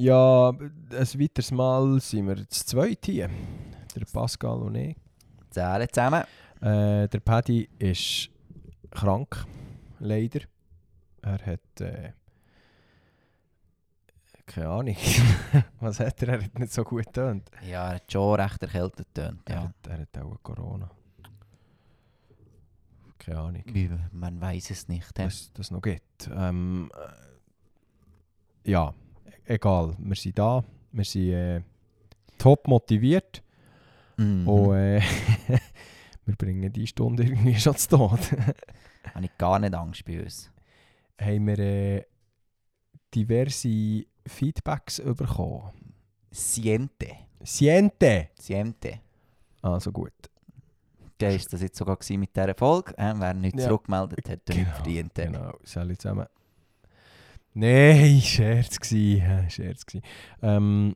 Ja, ein weiteres Mal sind wir zu zweit hier. Der Pascal und ich. Zählen zusammen. Äh, der Paddy ist krank, leider. Er hat äh, keine Ahnung. Was hat er? Er hat nicht so gut getönt. Ja, er hat schon recht erkältet getönt. Er, Ja. hat, er hat auch Corona. Keine Ahnung. Wie, Man weiß es nicht. hä? was das noch gibt. Ähm, äh, ja, egal. Wir sind da. Wir sind äh, top motiviert. Mhm. Und äh, wir bringen die Stunde irgendwie schon zu Tod. Habe ich gar nicht Angst bei uns. haben wir äh, diverse Feedbacks bekommen. Siente. Siente! Siente. Also gut. Okay, ist das jetzt sogar mit dieser Folge? Äh, wer nicht Ja. zurückgemeldet hat, nicht Genau, verdient. Genau, alle zusammen. Nein, Scherz hä, Scherz gsi. Ähm,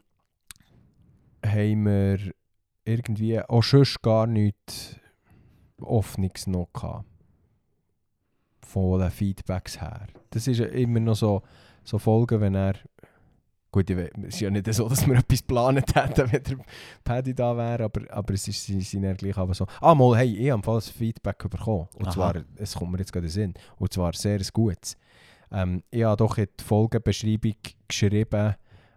haben wir irgendwie auch sonst gar nichts Offenes noch gehabt. Von den Feedbacks her. Das ist ja immer noch so, so Folgen, wenn er... Gut, es ist ja nicht so, dass wir etwas geplant hätten, wenn der Paddy da wäre, aber, aber es ist, sie sind ja gleich aber so... Ah, mal, hey, ich habe ein Feedback bekommen. Und Aha. zwar, es kommt mir jetzt gerade in den Sinn, und zwar sehr gutes. Ähm, ich habe doch in die Folgenbeschreibung geschrieben,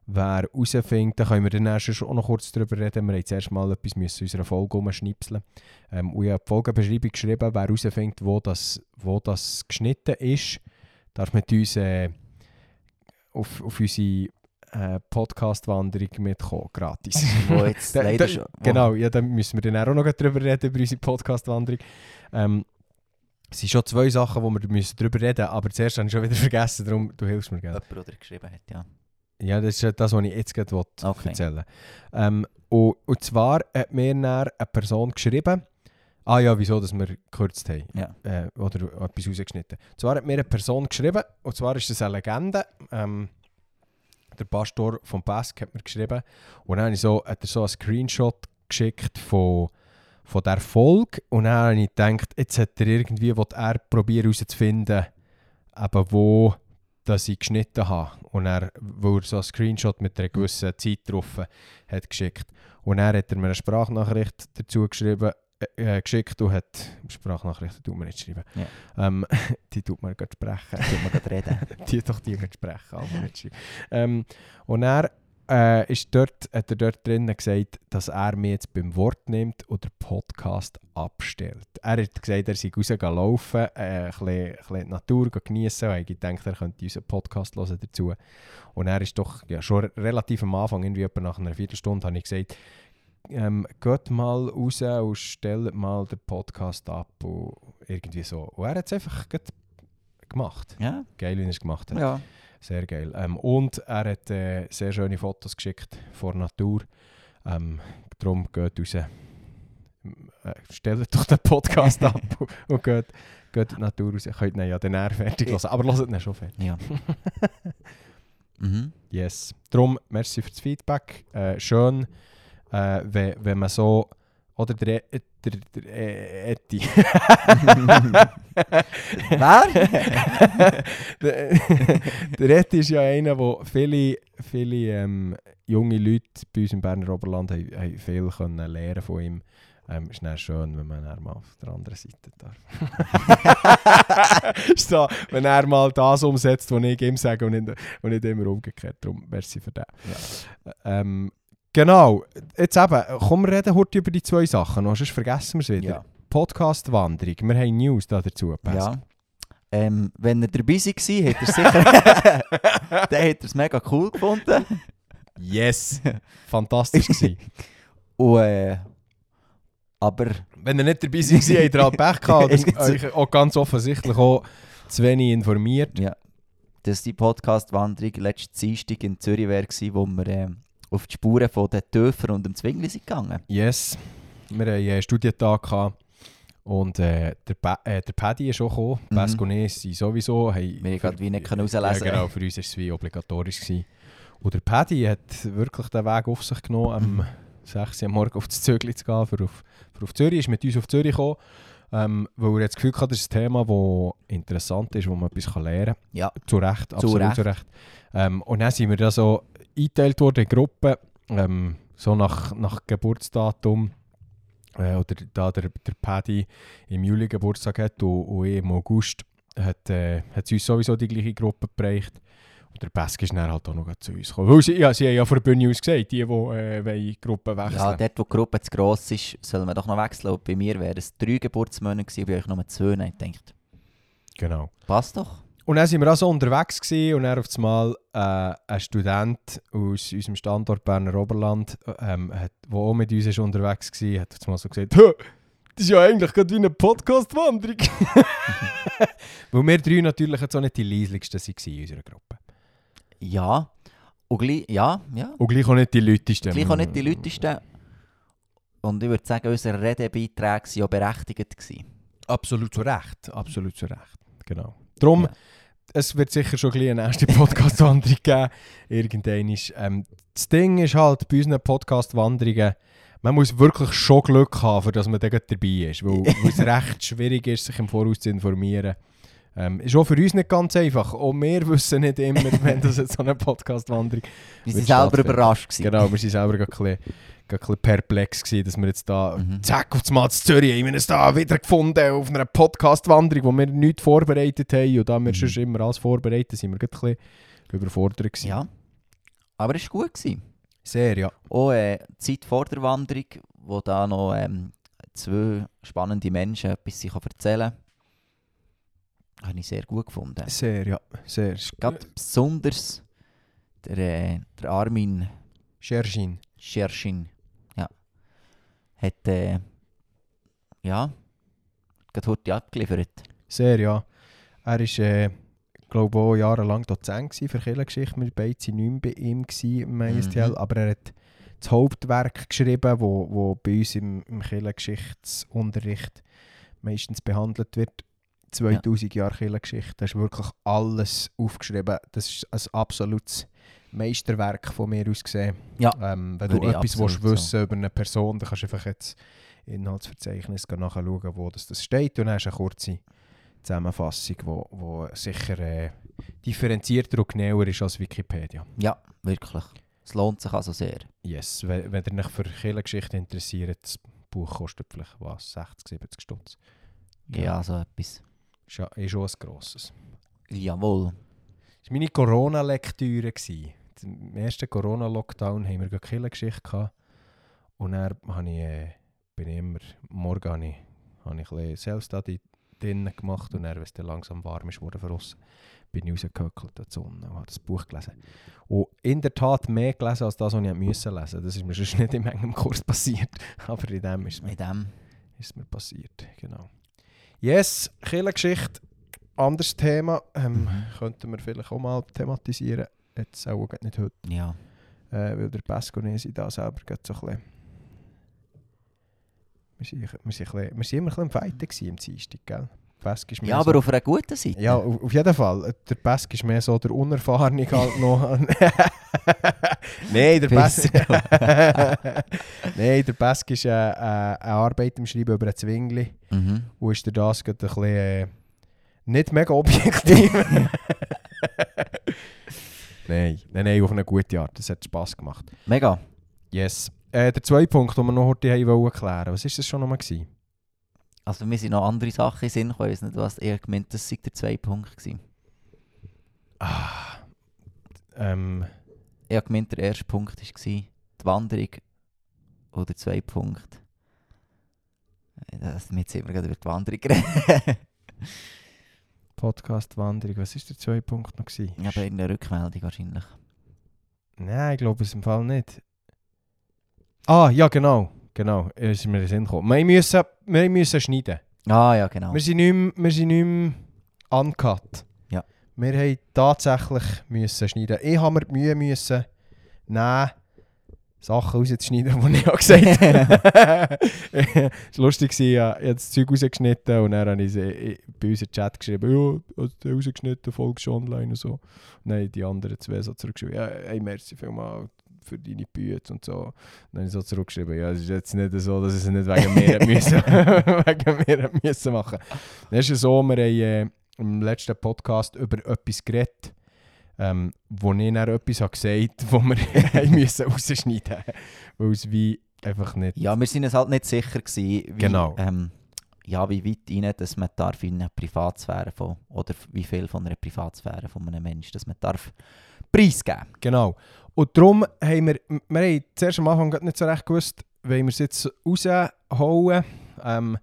wer herausfindet, da können wir dann erst schon noch kurz darüber reden, wir haben zuerst mal etwas müssen in unserer Folge umschnipseln. Ähm, und ich habe die Folgenbeschreibung geschrieben, wer herausfindet, wo das, wo das geschnitten ist, darf mit uns äh, auf, auf unsere äh, Podcast-Wanderung mitkommen, gratis. Wo jetzt Da- leider schon... Genau, ja, dann müssen wir dann auch noch darüber reden, über unsere Podcast-Wanderung. Ähm, es sind schon zwei Sachen, wo wir müssen darüber reden müssen, aber zuerst habe ich schon wieder vergessen, darum du hilfst mir gerne. Jemand, der geschrieben hat, ja. Ja, das ist das, was ich jetzt gerade wollte Okay. erzählen ähm, und, und zwar hat mir eine Person geschrieben, ah ja, wieso, dass wir gekürzt haben. Ja. Äh, oder etwas rausgeschnitten. Und zwar hat mir eine Person geschrieben, und zwar ist das eine Legende. Ähm, der Pastor vom Bask hat mir geschrieben. Und dann habe ich so, hat er so einen Screenshot geschickt von, von der Folge. Und dann habe ich gedacht, jetzt hat er irgendwie, will er probieren herauszufinden, eben wo dass ich geschnitten habe. Und er, wo er so einen Screenshot mit einer gewissen Zeit drauf hat geschickt. Und dann hat er mir eine Sprachnachricht dazu geschrieben, äh, äh, geschickt und hat Sprachnachrichten tut man nicht schreiben. Ja. Ähm, die tut man gerade sprechen. Tun wir gerade reden. die doch die gerade sprechen, aber nicht schreiben. Ähm, und er äh, ist dort, hat er dort drinnen gesagt, dass er mich jetzt beim Wort nimmt und den Podcast abstellt. Er hat gesagt, er sei rausgelaufen, äh, ein bisschen, ein bisschen die Natur genießen und ich denke, er könnte unseren Podcast hören dazu. Und er ist doch ja, schon relativ am Anfang, irgendwie etwa nach einer Viertelstunde, habe ich gesagt, ähm, geht mal raus und stellt mal den Podcast ab und irgendwie so. Und er hat es einfach gemacht. Ja? Geil, wie er es gemacht hat. Ja. Sehr geil. Ähm, und er hat äh, sehr schöne Fotos geschickt von Natur. Ähm, darum geht raus. Äh, stellt doch den Podcast ab und- geht, geht in die Natur raus. Ihr könnt ihn ja dann eher fertig hören, aber hört ihn schon fertig. Ja. mhm. Yes. Darum, merci für das Feedback. Äh, schön, äh, wenn, wenn man so... Oder der, der, der, der äh, Etti. Wer? der, der Etti ist ja einer, der viele, viele ähm, junge Leute bei uns im Berner Oberland haben, haben viel können lernen von ihm. Ähm, ist dann schön, wenn man dann mal auf der anderen Seite darf. so, wenn er mal das umsetzt, was ich ihm sage und nicht, und nicht immer umgekehrt. Darum, merci für das. Ähm, genau, jetzt eben, komm, wir reden heute über die zwei Sachen, noch, sonst vergessen wir es wieder. Ja. Podcast-Wanderung, wir haben News da dazu. Pascal. ja. Ähm, wenn er dabei war, hat er sicher... dann hat er es mega cool gefunden. Yes! Fantastisch gewesen. Und, äh, aber Wenn ihr nicht dabei seid, habt ihr halt Pech gehabt. Euch auch ganz offensichtlich auch zu wenig informiert. ja, dass die Podcast-Wanderung letzten Dienstag in Zürich gewesen, wo wir ähm, auf die Spuren von den Töfern und dem Zwingli sind gegangen. Yes. Wir hatten einen Studientag gehabt. Und äh, der, pa äh, der Paddy ist auch gekommen. Mhm. Pascal und ich sind sowieso... Wir gerade wie nicht können Ja, rauslesen genau, für uns war es wie obligatorisch. Gewesen. Und der Paddy hat wirklich den Weg auf sich genommen, am 6 Uhr am Morgen auf das Zögli zu gehen, für auf, für auf Zürich. ist mit uns auf Zürich gekommen, ähm, weil er jetzt das Gefühl hatte, das ist ein Thema, das interessant ist, wo man etwas lernen kann. Ja. Zu Recht, Zu absolut Recht. zu Recht. Ähm, und dann sind wir da so, eingeteilt worden in Gruppen, ähm, so nach, nach Geburtsdatum. Äh, oder da der, der Paddy im Juli Geburtstag hat und, und ich im August, hat, äh, hat sie uns sowieso die gleiche Gruppe bereicht. Und der Pesk ist dann halt auch noch zu uns gekommen. Weil sie, ja, sie haben ja von der Bühne aus gesagt, die, die äh, wollen Gruppen wechseln Ja, dort wo die Gruppe zu gross ist, soll man doch noch wechseln. Und bei mir wären es drei Geburtsmonate gewesen, bei euch nur zwei. Ich dachte, Genau. passt doch. Und dann waren wir also unterwegs gewesen, und dann auf einmal äh, ein Student aus unserem Standort Berner Oberland, ähm, hat, der auch mit uns ist unterwegs war, hat auf einmal so gesagt, «Hä, das ist ja eigentlich gerade wie eine Podcast-Wanderung. Weil wir drei natürlich jetzt auch nicht die leislichsten waren in unserer Gruppe. Ja. Und gleich, ja, ja. Und gleich auch nicht die lautesten. Gleich auch nicht die lautesten. Und ich würde sagen, unsere Redebeiträge waren ja berechtigt. Gewesen. Absolut zu Recht. Absolut zu Recht. Genau. Darum, Ja. es wird sicher schon ein eine erste Podcast-Wanderung geben. Irgendwann ist, ähm, das Ding ist halt bei unseren Podcast-Wanderungen, man muss wirklich schon Glück haben, für dass man gerade dabei ist. Weil, es recht schwierig ist, sich im Voraus zu informieren. Ähm, ist auch für uns nicht ganz einfach. Auch wir wissen nicht immer, wenn das jetzt so eine Podcast-Wanderung Wir Wird waren selber überrascht. Gewesen. Genau, wir waren selber ein bisschen, ein bisschen perplex, gewesen, dass wir jetzt da Mhm. zack auf das Mal zu Zürich haben wir uns da wieder gefunden auf einer Podcast-Wanderung, wo wir nichts vorbereitet haben. Und da wir Mhm. schon immer alles vorbereitet sind wir ein bisschen überfordert gewesen. Ja. Aber es war gut. Gewesen. Sehr, ja. Auch äh, die Zeit vor der Wanderung, wo da noch ähm, zwei spannende Menschen etwas sich erzählen können, habe ich sehr gut gefunden. Sehr, ja. Sehr. Gerade besonders der, äh, der Armin Scherschin. Scherschin hat äh, ja, gerade heute abgeliefert. Sehr, ja. Er war, äh, glaube auch jahrelang Dozent für Kirchengeschichte. Wir beide waren nicht mehr bei ihm im ISTL, Mhm. aber er hat das Hauptwerk geschrieben, wo, wo bei uns im, im Kirchengeschichtsunterricht meistens behandelt wird. 2000 Jahre Kirchengeschichte. Da ist wirklich alles aufgeschrieben. Das ist ein absolutes Meisterwerk von mir aus gesehen. Ja, Ähm, wenn du etwas willst wissen über eine Person, dann kannst du einfach jetzt Inhaltsverzeichnis nachschauen, wo das, das steht. Und dann hast du eine kurze Zusammenfassung, wo, wo sicher äh, differenzierter und genauer ist als Wikipedia. Ja, wirklich. Es lohnt sich also sehr. Yes, wenn, wenn ihr euch für Kirchengeschichte interessiert, das Buch kostet vielleicht was, 60, 70 Stutz. Ja, so etwas. Ist, ja, schon ein grosses. Jawohl. Das war meine Corona-Lektüre. Im ersten Corona-Lockdown haben wir gerade Kirchengeschichte gehabt. Und dann habe ich, äh, bin ich immer, morgen habe ich, habe ich ein bisschen Self-Study drinnen gemacht und dann, wenn es dann langsam warm ist, wurde draussen, bin ich rausgehöckelt in die Sonne und habe das Buch gelesen. Und in der Tat mehr gelesen, als das, was ich müssen lesen Das ist mir sonst nicht in einem Kurs passiert. Aber in dem ist es mir Mit dem. ist mir passiert, genau. Yes, Kirchengeschichte, anderes Thema, ähm, Mhm. könnten wir vielleicht auch mal thematisieren. Jetzt auch nicht heute, Ja. äh, weil der Pesco und ich sind da selber gerade so ein bisschen... Wir sind immer ein bisschen Fighten gewesen im Dienstag, gell? Pesk ist mehr ja, so, aber auf einer guten Seite. ja, auf, auf jeden Fall. Der Pesk ist mehr so der Unerfahrene halt noch. Nein, der Pesk... Nein, der Pesk ist äh, äh, eine Arbeit im Schreiben über ein Zwingli. Mhm. Und ist dir das gerade ein bisschen äh, nicht mega objektiv? nein, nein, nein, auf eine gute Art. Das hat Spass gemacht. Mega. Yes. Äh, der zweite Punkt, den wir noch heute haben wollen klären. Was war das schon nochmal? gewesen? Also mir sind noch andere Sachen in Sinn gekommen. Ich weiß nicht, was eher gemeint das sei der zwei Punkt gewesen. Ah. Ähm, Ich habe gemeint, der erste Punkt war die Wanderung. Oder zwei Punkt. Äh, Das, jetzt sind wir gerade über die Wanderung geredet. Podcast-Wanderung. Was war der zweite Punkt noch? Gewesen? Ich habe eine Rückmeldung wahrscheinlich. Nein, ich glaube es im Fall nicht. Ah, ja, genau. Genau, es ist mir in den Sinn gekommen. Wir müssen, wir müssen schneiden. Ah ja, genau. Wir sind nicht mehr, wir sind nicht mehr uncut. Wir haben tatsächlich müssen schneiden. Ich habe mir die Mühe müssen nehmen, Sachen rauszuschneiden, die ich auch gesagt habe. Es war lustig, ich habe das Zeug rausgeschnitten und dann habe ich bei unserem Chat geschrieben, ja, hast du rausgeschnitten, folgst du online und so. Haben die anderen zwei so zurückgeschrieben, ja, hey, merci vielmals für deine Büte und so. Und dann habe ich so zurückgeschrieben, ja, es ist jetzt nicht so, dass es nicht wegen mir müssen, wegen mir müssen machen. Dann ist es so, wir haben äh, im letzten Podcast über etwas geredet, ähm, wo ich dann etwas habe gesagt habe, wo wir müssen rausschneiden mussten. Weil es wie einfach nicht... Ja, wir sind uns halt nicht sicher gewesen, wie, Genau. ähm, ja, wie weit rein, dass man darf in eine Privatsphäre von, oder wie viel von einer Privatsphäre von einem Menschen, dass man darf preisgeben. Genau. Und darum haben wir, wir haben zuerst am Anfang nicht so recht gewusst, wollen wir es jetzt rausholen. Ähm,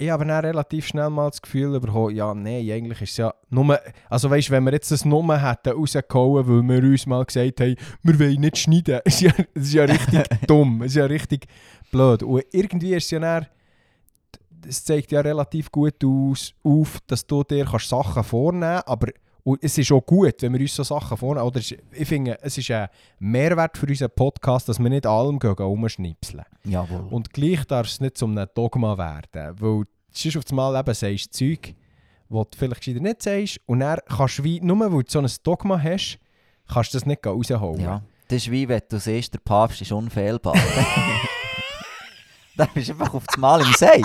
ich habe dann relativ schnell mal das Gefühl bekommen, ja, nein, eigentlich ist es ja nur, also weißt, wenn wir jetzt das Nummer hätten rausgehauen, weil wir uns mal gesagt haben, wir wollen nicht schneiden, ist ja, ist ja richtig dumm, es ist ja richtig blöd. Und irgendwie ist es ja dann, es zeigt ja relativ gut aus, auf, dass du dir kannst Sachen vornehmen kannst, aber und es ist auch gut, wenn wir uns so Sachen vornehmen. Oder ich finde, es ist ein Mehrwert für unseren Podcast, dass wir nicht allem gehen, gehen rumschnipseln. Jawohl. Und gleich darf es nicht zum einem Dogma werden. Weil sonst auf einmal eben sagst Zeug, das du vielleicht nicht sagst. Und dann kannst du wie, nur weil du so ein Dogma hast, kannst du das nicht rausholen. ja, das ist wie wenn du siehst, der Papst ist unfehlbar. Dann bist du einfach auf das Mal im Seich.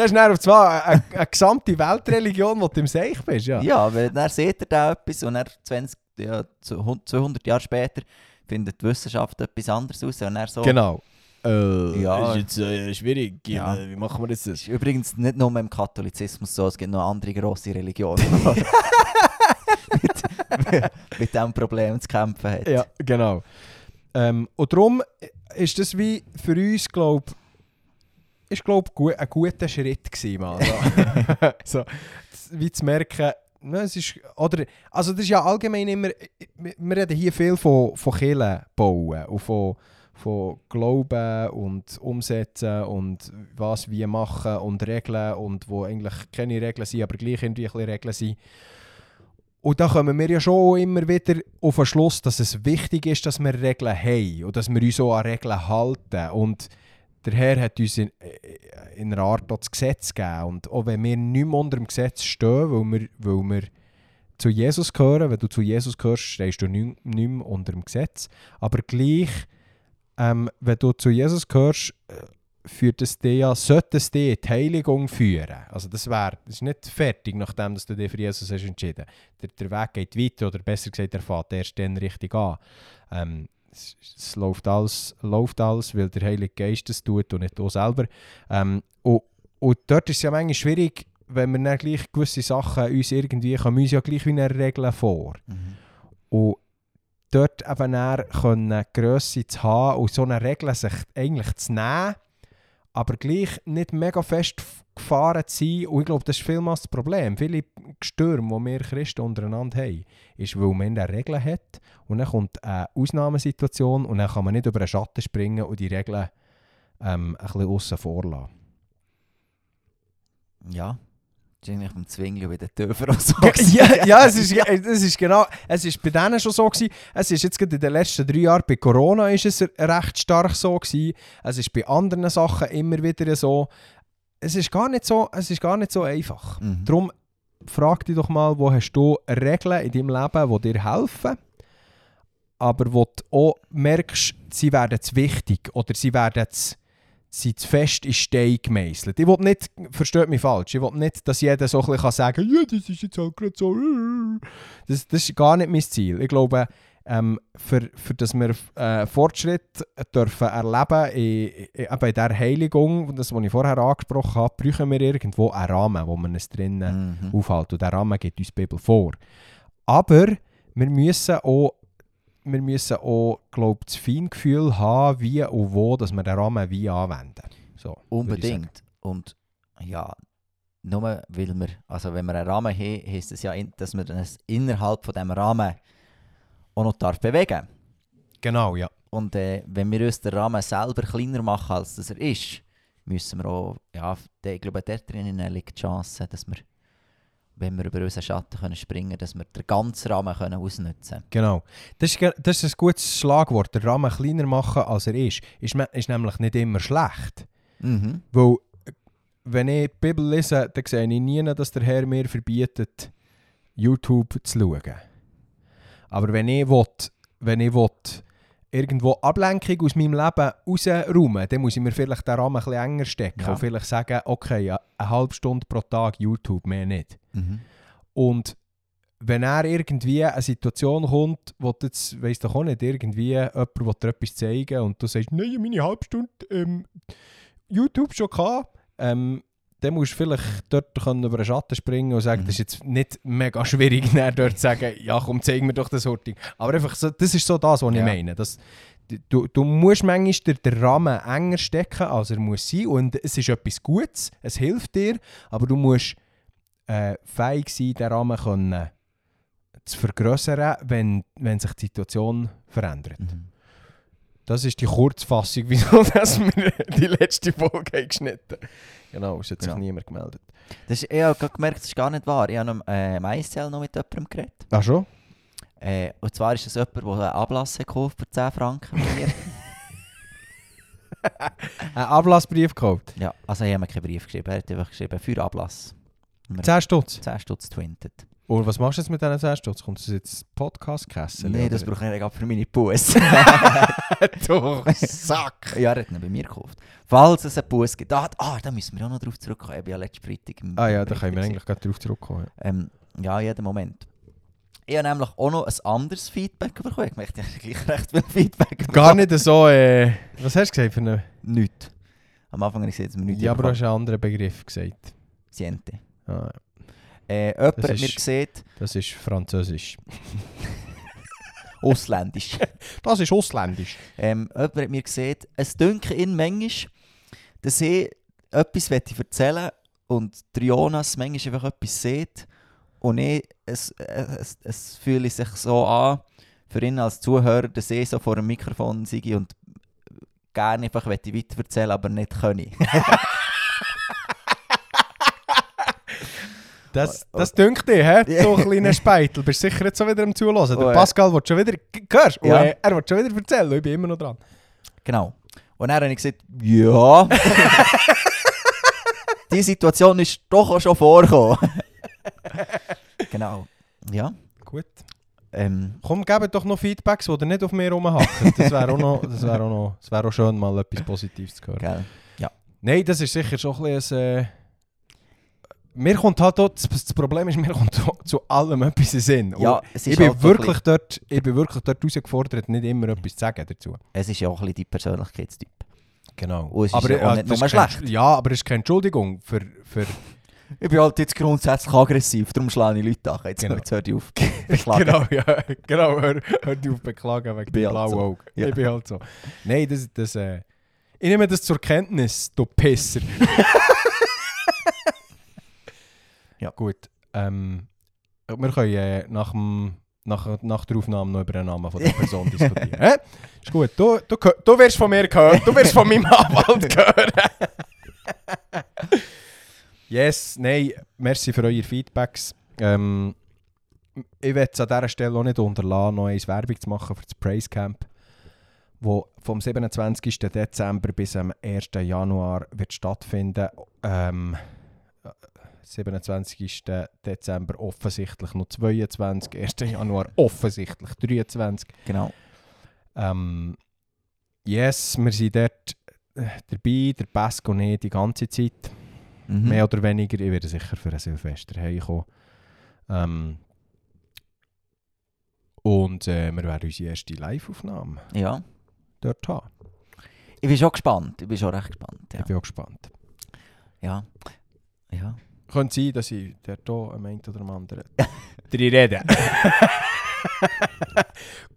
Das ist dann auf einmal eine, eine gesamte Weltreligion, wo du im Seich bist. Ja. Ja, weil dann sieht er da etwas und dann 20, ja, zu hun- 200 Jahre später findet die Wissenschaft etwas anderes aus. Und dann so, Genau. Äh, Ja. ist jetzt äh, schwierig. Ja. Wie machen wir das? Das ist übrigens nicht nur im Katholizismus so, es gibt noch andere grosse Religionen, die mit, mit diesem Problem zu kämpfen hat. Ja, genau. Ähm, und darum ist das wie für uns, glaube ist glaub, gu ein guter Schritt gewesen, mal. So, wie zu merken, ne, es ist, oder, also das ist ja allgemein immer, wir wir reden hier viel von, von Kirchen bauen und von, von Glauben und Umsetzen und was wie machen und Regeln und wo eigentlich keine Regeln sind, aber gleich irgendwie ein bisschen Regeln sind. Und da kommen wir ja schon immer wieder auf den Schluss, dass es wichtig ist, dass wir Regeln haben und dass wir uns auch an Regeln halten. Und der Herr hat uns in, in einer Art das Gesetz gegeben. Und auch wenn wir nicht mehr unter dem Gesetz stehen, weil wir, weil wir zu Jesus gehören, wenn du zu Jesus gehörst, stehst du nicht, nicht mehr unter dem Gesetz. Aber gleich, ähm, wenn du zu Jesus gehörst, äh, führt es dir ja, sollte es dir die Heiligung führen. Also das wäre, das ist nicht fertig, nachdem dass du dich für Jesus hast entschieden. Der, der Weg geht weiter, oder besser gesagt, er fährt erst dann richtig an. Ähm, es, es läuft, alles, läuft alles, weil der Heilige Geist es tut und nicht du selber. Ähm, und, und dort ist es ja manchmal schwierig, wenn wir dann gleich gewisse Sachen uns irgendwie, kommen uns ja gleich wie eine Regel vor. Mhm. Und dort eben dann können Grösse zu haben und so eine Regel sich eigentlich zu nehmen, aber gleich nicht mega fest gefahren zu sein. Und ich glaube, das ist vielmals das Problem. Viele Stürme, die wir Christen untereinander haben, ist, weil man eine Regel hat und dann kommt eine Ausnahmesituation und dann kann man nicht über einen Schatten springen und die Regeln ähm, ein bisschen aussen vor lassen. Ja, eigentlich beim Zwingli wie der Töfer auch so. ja, ja es, ist, es ist genau, es ist bei denen schon so gewesen. Es ist jetzt gerade in den letzten drei Jahren, bei Corona ist es recht stark so gewesen. Es ist bei anderen Sachen immer wieder so. Es ist gar nicht so, es ist gar nicht so einfach. Mhm. Darum frag dich doch mal, wo hast du Regeln in deinem Leben, die dir helfen, aber wo du auch merkst, sie werden zu wichtig oder sie werden zu, sind zu fest in Stein gemeißelt. Ich will nicht, versteht mich falsch, ich will nicht, dass jeder so ein bisschen sagen kann, ja, das ist jetzt halt gerade so. Das, das ist gar nicht mein Ziel. Ich glaube, ähm, für, für dass wir äh, Fortschritt dürfen erleben in, in, in dieser Heiligung, das, was ich vorher angesprochen habe, brauchen wir irgendwo einen Rahmen, wo man es drinnen Mhm. aufhalten. Und der Rahmen gibt uns die Bibel vor. Aber wir müssen auch, wir müssen auch glaube das Feingefühl haben, wie und wo dass wir den Rahmen wie anwenden. So. Unbedingt. Und ja, nur weil wir, also wenn wir einen Rahmen haben, heisst es ja, dass man es innerhalb von diesem Rahmen auch noch darf bewegen Genau, ja. Und äh, wenn wir uns den Rahmen selber kleiner machen, als das er ist, müssen wir auch, ja, ich glaube, dort drinnen liegt die Chance, dass wir, wenn wir über unseren Schatten können springen können, dass wir den ganzen Rahmen können ausnutzen können. Genau. Das ist, das ist ein gutes Schlagwort. Den Rahmen kleiner machen, als er ist, ist, ist nämlich nicht immer schlecht. Mhm. Weil, wenn ich die Bibel lese, dann sehe ich nie, dass der Herr mir verbietet, YouTube zu schauen. Aber wenn ich, will, wenn ich will, irgendwo Ablenkung aus meinem Leben rausräumen dann muss ich mir vielleicht den Rahmen ein bisschen enger stecken Ja. und vielleicht sagen, okay, eine halbe Stunde pro Tag YouTube, mehr nicht. Mhm. Und wenn er irgendwie eine Situation kommt, wo du jetzt, weiss doch auch nicht, irgendwie jemand will dir etwas zeigen und du sagst, nein, meine halbe Stunde ähm, YouTube schon gehabt, ähm, dann musst du vielleicht dort können über den Schatten springen und sagen, Mhm. das ist jetzt nicht mega schwierig, dann dort zu sagen, ja komm, zeig mir doch das Horting. Aber einfach so, das ist so das, was ich Ja. meine. Das, du, du musst manchmal den, den Rahmen enger stecken, als er muss sein. Und es ist etwas Gutes, es hilft dir, aber du musst äh, fähig sein, den Rahmen können, zu vergrößern, wenn, wenn sich die Situation verändert. Mhm. Das ist die Kurzfassung, wieso dass wir die letzte Folge haben geschnitten Genau, es hat sich Genau. niemand gemeldet. Das ist, ich habe gemerkt, das ist gar nicht wahr. Ich habe noch, äh, ISL noch mit jemandem geredet. Ach schon? Äh, und zwar ist das jemand, der einen Ablass gekauft für 10 Franken. bei mir. Ein Ablassbrief gekauft. ja, also ich habe mir keinen Brief geschrieben. Er hat einfach geschrieben, für Ablass. Und wir 10 Stutz. 10 Stutz twintet. Und was machst du jetzt mit diesen 10 Stutz? Kommt das jetzt Podcast-Kessel? Nein, das brauche ich gerade für meine Bus. du Sack! ja, er hat ihn bei mir gekauft. Falls es einen Bus gibt. Ah, ah, da müssen wir auch noch drauf zurückkommen. Ich bin ja letzten Freitag im Ah ja, da können wir eigentlich gerade drauf zurückkommen. Ähm, ja, jeden Moment. Ich habe nämlich auch noch ein anderes Feedback bekommen. Ich möchte ja gleich recht viel Feedback Gar nicht so, äh, was hast du gesagt für eine... Nichts. Am Anfang habe ich gesagt, dass wir nichts Ja, aber du bekommen. hast einen anderen Begriff gesagt. Siente. Ah, Äh, jemand Das hat mir ist- gesehen, das ist Französisch. ausländisch. Das ist Ausländisch. ähm, jemand hat mir gesehen, es dünke ihn manchmal, dass ich etwas möchte erzählen und der Jonas manchmal einfach etwas sieht und ich, es, es, es fühle sich so an, für ihn als Zuhörer, dass ich so vor dem Mikrofon sei und gerne einfach möchte weiter erzählen, aber nicht können. Das, das dünkt dich, hä? Ja. Du kleiner Speitel. Bist sicher jetzt so wieder am Zuhören. Oh, Der äh. Pascal will schon wieder... Hörst? Ja. Er will schon wieder erzählen. Ich bin immer noch dran. Genau. Und dann habe ich gesagt, ja. Die Situation ist doch auch schon vorgekommen. genau. Ja. Gut. Ähm, Komm, gebt doch noch Feedbacks, die ihr nicht auf mir rumhacken. Das wäre auch, noch, das wär auch, noch, das wär auch schön, mal etwas Positives zu hören. gell. Nein, das ist sicher schon ein bisschen... ein, Äh, mir kommt halt auch, das, Problem ist, mir kommt zu, allem etwas in Sinn. Ja, es ist ich, bin halt so wirklich dort, ich bin wirklich dort herausgefordert, nicht immer etwas zu sagen dazu. Es ist ja auch ein bisschen dein Persönlichkeitstyp. Genau. Und es ist ja auch nicht nur schlecht. Ja, aber es ist keine Entschuldigung für... für Ich bin halt jetzt grundsätzlich aggressiv, darum schlage ich Leute an. Jetzt, Genau. jetzt hör auf. Beklagen. genau, ja, genau. Hör, hör die auf beklagen wegen dem halt blauen so. Auge. Ja. Ich bin halt so. Nein, das... das äh, ich nehme das zur Kenntnis, du Pisser. Ja. Gut. Ähm, wir können äh, nach, dem, nach, nach der Aufnahme noch über den Namen von der Person diskutieren. Hä? Ist gut. Du, du, du wirst von mir gehört. Du wirst von meinem Anwalt hören. yes, nein, merci für eure Feedbacks. Ähm, ich werde es an dieser Stelle auch nicht unterlassen, noch eins Werbung zu machen für das Praise Camp, wo vom 27. Dezember bis am 1. Januar wird stattfinden. Ähm, 27. Dezember offensichtlich noch 22, 1. Januar offensichtlich 23. Genau. Ähm, yes, wir sind dort äh, dabei, der Pesk und ich die ganze Zeit. Mhm. Mehr oder weniger. Ich werde sicher für ein Silvester heimkommen. Ähm, und äh, wir werden unsere erste Live-Aufnahme Ja. dort haben. Ich bin schon gespannt. Ich bin schon recht gespannt. Ja. Ich bin auch gespannt. Ja. Ja. Könnte sein, dass ich dort auch am einen oder am anderen drin rede.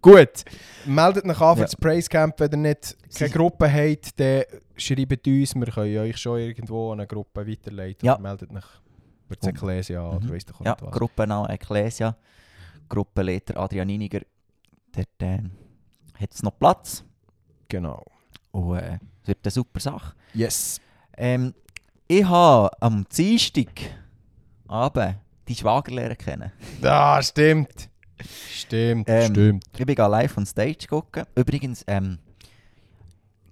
Gut, meldet euch an für Ja. das Praise Camp, wenn ihr nicht keine Gruppe habt, dann schreibt uns, wir können euch schon irgendwo an eine Gruppe weiterleiten. Ja. Meldet euch über das Um- Ecclesia an oder Mhm. weiss Ja, was. Gruppennamen Ecclesia, Gruppenleiter Adrian Iniger. Dort äh, hat es noch Platz. Genau. Und äh, wird eine super Sache. Yes. Ähm, ich habe am Dienstag Abend die Schwagerlehre kennen. Ah, stimmt. Stimmt, Ähm, stimmt. Ich bin live on Stage gucken. Übrigens, ähm,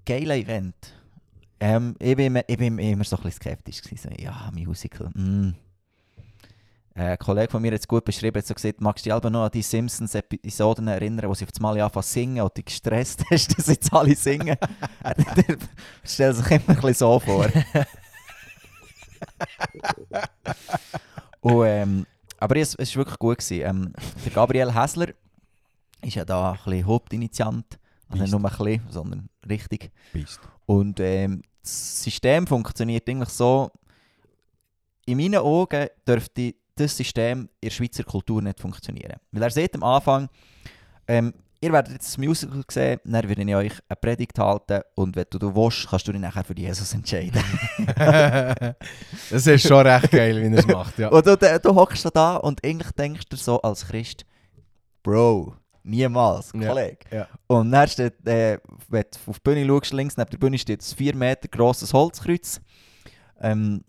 geiler Event. Ähm, ich, bin, immer- ich bin immer so ein bisschen skeptisch. Gewesen. Ja, Musical. Mm. Äh, Ein Kollege von mir hat es gut beschrieben, hat so gesagt, magst du dich selber noch an die Simpsons-Episoden erinnern, wo sie auf einmal anfangen zu singen und dich gestresst hast, dass jetzt alle singen? Er stellt sich immer ein bisschen so vor. und ähm, Aber es, war wirklich gut. Gewesen. Ähm, der Gabriel Häsler ist ja da ein bisschen Hauptinitiant. Also nicht nur ein bisschen, sondern richtig. Beast. Und ähm, das System funktioniert eigentlich so, in meinen Augen dürfte das System in der Schweizer Kultur nicht funktionieren. Weil er sieht am Anfang, ähm, ihr werdet jetzt das Musical sehen, dann werde ich euch eine Predigt halten und wenn du, du willst, kannst du dich nachher für Jesus entscheiden. das ist schon recht geil, wie er es macht. Ja. und du, hockst da und eigentlich denkst du so als Christ, Bro, niemals, Ja, Kollege. ja. Und dann steht, äh, wenn du auf die Bühne schaust, links neben der Bühne steht ein 4 Meter grosses Holzkreuz. Ähm,